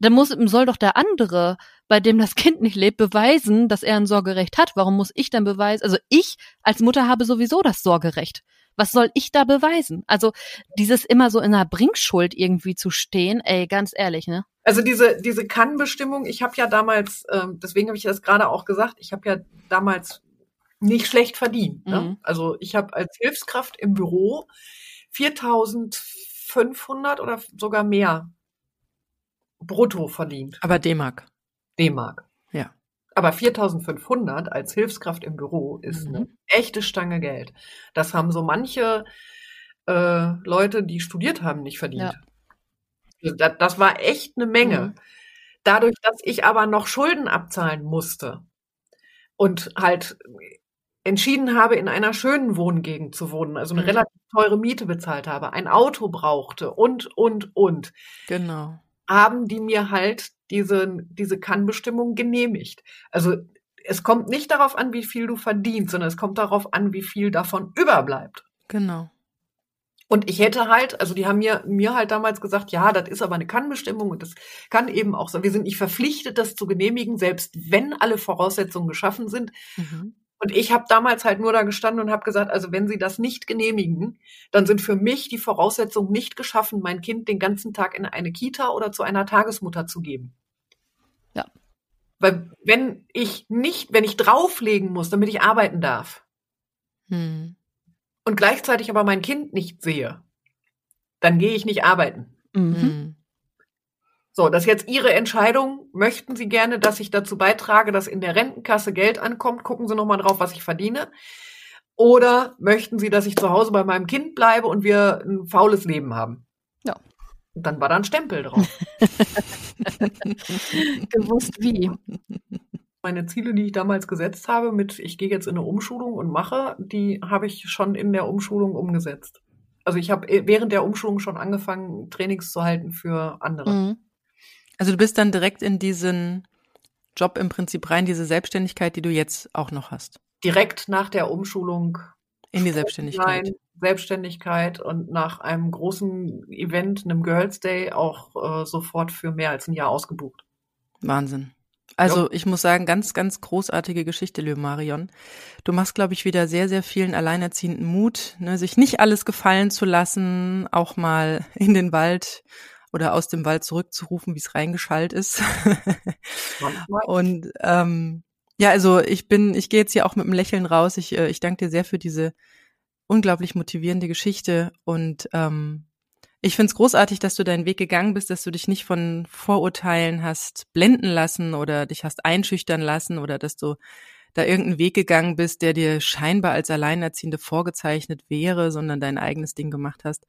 dann muss, soll doch der andere, bei dem das Kind nicht lebt, beweisen, dass er ein Sorgerecht hat. Warum muss ich dann beweisen? Also ich als Mutter habe sowieso das Sorgerecht. Was soll ich da beweisen? Also dieses immer so in einer Bringschuld irgendwie zu stehen, ey, ganz ehrlich, ne? Also diese diese Kannbestimmung, ich habe ja damals, ähm, deswegen habe ich das gerade auch gesagt, ich habe ja damals nicht schlecht verdient. Ne? Mhm. Also ich habe als Hilfskraft im Büro 4.500 oder sogar mehr brutto verdient. Aber D-Mark. D-Mark. Aber 4500 als Hilfskraft im Büro ist mhm. eine echte Stange Geld. Das haben so manche äh, Leute, die studiert haben, nicht verdient. Ja. Das, das, war echt eine Menge. Mhm. Dadurch, dass ich aber noch Schulden abzahlen musste und halt entschieden habe, in einer schönen Wohngegend zu wohnen, also eine mhm. relativ teure Miete bezahlt habe, ein Auto brauchte und, und, und. Genau. Haben die mir halt diese, diese Kannbestimmung genehmigt. Also es kommt nicht darauf an, wie viel du verdienst, sondern es kommt darauf an, wie viel davon überbleibt. Genau. Und ich hätte halt, also die haben mir, mir halt damals gesagt, ja, das ist aber eine Kannbestimmung und das kann eben auch so. Wir sind nicht verpflichtet, das zu genehmigen, selbst wenn alle Voraussetzungen geschaffen sind. Mhm. Und ich habe damals halt nur da gestanden und habe gesagt, also wenn Sie das nicht genehmigen, dann sind für mich die Voraussetzungen nicht geschaffen, mein Kind den ganzen Tag in eine Kita oder zu einer Tagesmutter zu geben. Weil wenn ich nicht, wenn ich drauflegen muss, damit ich arbeiten darf, hm. und gleichzeitig aber mein Kind nicht sehe, dann gehe ich nicht arbeiten. Mhm. Hm. So, das ist jetzt Ihre Entscheidung. Möchten Sie gerne, dass ich dazu beitrage, dass in der Rentenkasse Geld ankommt? Gucken Sie nochmal drauf, was ich verdiene. Oder möchten Sie, dass ich zu Hause bei meinem Kind bleibe und wir ein faules Leben haben? Dann war da ein Stempel drauf. [laughs] Gewusst wie. Meine Ziele, die ich damals gesetzt habe, mit ich gehe jetzt in eine Umschulung und mache, die habe ich schon in der Umschulung umgesetzt. Also ich habe während der Umschulung schon angefangen, Trainings zu halten für andere. Mhm. Also du bist dann direkt in diesen Job im Prinzip rein, diese Selbstständigkeit, die du jetzt auch noch hast. Direkt nach der Umschulung. In die Selbstständigkeit. Selbstständigkeit und nach einem großen Event, einem Girls Day, auch äh, sofort für mehr als ein Jahr ausgebucht. Wahnsinn. Also ich muss sagen, ganz, ganz großartige Geschichte, Leo Marion. Du machst, glaube ich, wieder sehr, sehr vielen Alleinerziehenden Mut, ne, sich nicht alles gefallen zu lassen, auch mal in den Wald oder aus dem Wald zurückzurufen, wie es reingeschallt ist. [laughs] und ähm, ja, also ich bin, ich gehe jetzt hier auch mit einem Lächeln raus. Ich, äh, ich danke dir sehr für diese unglaublich motivierende Geschichte und ähm, ich finde es großartig, dass du deinen Weg gegangen bist, dass du dich nicht von Vorurteilen hast blenden lassen oder dich hast einschüchtern lassen oder dass du da irgendeinen Weg gegangen bist, der dir scheinbar als Alleinerziehende vorgezeichnet wäre, sondern dein eigenes Ding gemacht hast.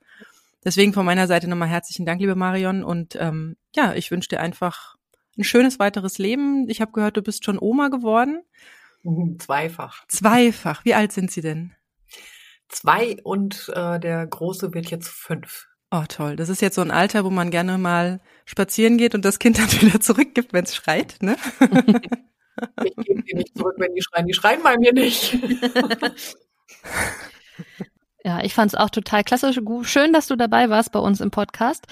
Deswegen von meiner Seite nochmal herzlichen Dank, liebe Marion. Und ähm, ja, ich wünsche dir einfach ein schönes weiteres Leben. Ich habe gehört, du bist schon Oma geworden. Mhm, zweifach. Zweifach. Wie alt sind sie denn? Zwei und äh, der Große wird jetzt fünf. Oh, toll. Das ist jetzt so ein Alter, wo man gerne mal spazieren geht und das Kind [laughs] dann wieder zurückgibt, wenn es schreit, ne? Ich gebe die nicht zurück, wenn die schreien. Die schreien bei mir nicht. [laughs] Ja, ich fand es auch total klasse. Schön, dass du dabei warst bei uns im Podcast.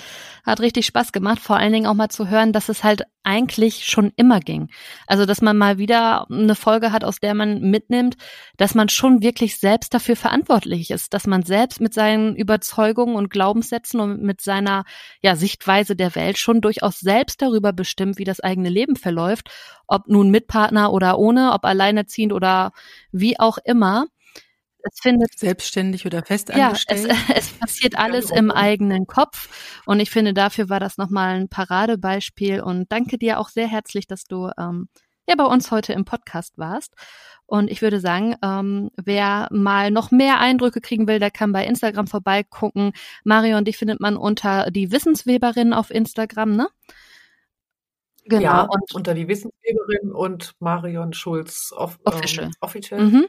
Hat richtig Spaß gemacht, vor allen Dingen auch mal zu hören, dass es halt eigentlich schon immer ging. Also, dass man mal wieder eine Folge hat, aus der man mitnimmt, dass man schon wirklich selbst dafür verantwortlich ist, dass man selbst mit seinen Überzeugungen und Glaubenssätzen und mit seiner ja, Sichtweise der Welt schon durchaus selbst darüber bestimmt, wie das eigene Leben verläuft, ob nun mit Partner oder ohne, ob alleinerziehend oder wie auch immer es findet selbstständig oder festangestellt. Ja, es, [laughs] es passiert alles im eigenen Kopf und ich finde dafür war das nochmal ein Paradebeispiel und danke dir auch sehr herzlich, dass du ähm, ja bei uns heute im Podcast warst. Und ich würde sagen, ähm, wer mal noch mehr Eindrücke kriegen will, der kann bei Instagram vorbeigucken. Marion, dich findet man unter die Wissensweberin auf Instagram, ne? Genau. Ja, und unter die Wissensweberin und Marion Schulz off, official. Ähm, official. Mhm.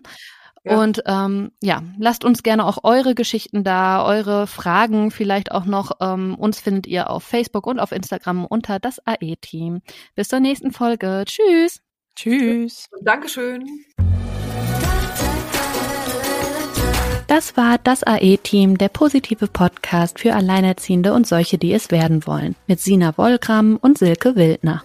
Und ähm, ja, lasst uns gerne auch eure Geschichten da, eure Fragen vielleicht auch noch. Ähm, uns findet ihr auf Facebook und auf Instagram unter das AE-Team. Bis zur nächsten Folge. Tschüss. Tschüss. Dankeschön. Das war das AE-Team, der positive Podcast für Alleinerziehende und solche, die es werden wollen, mit Sina Wollgramm und Silke Wildner.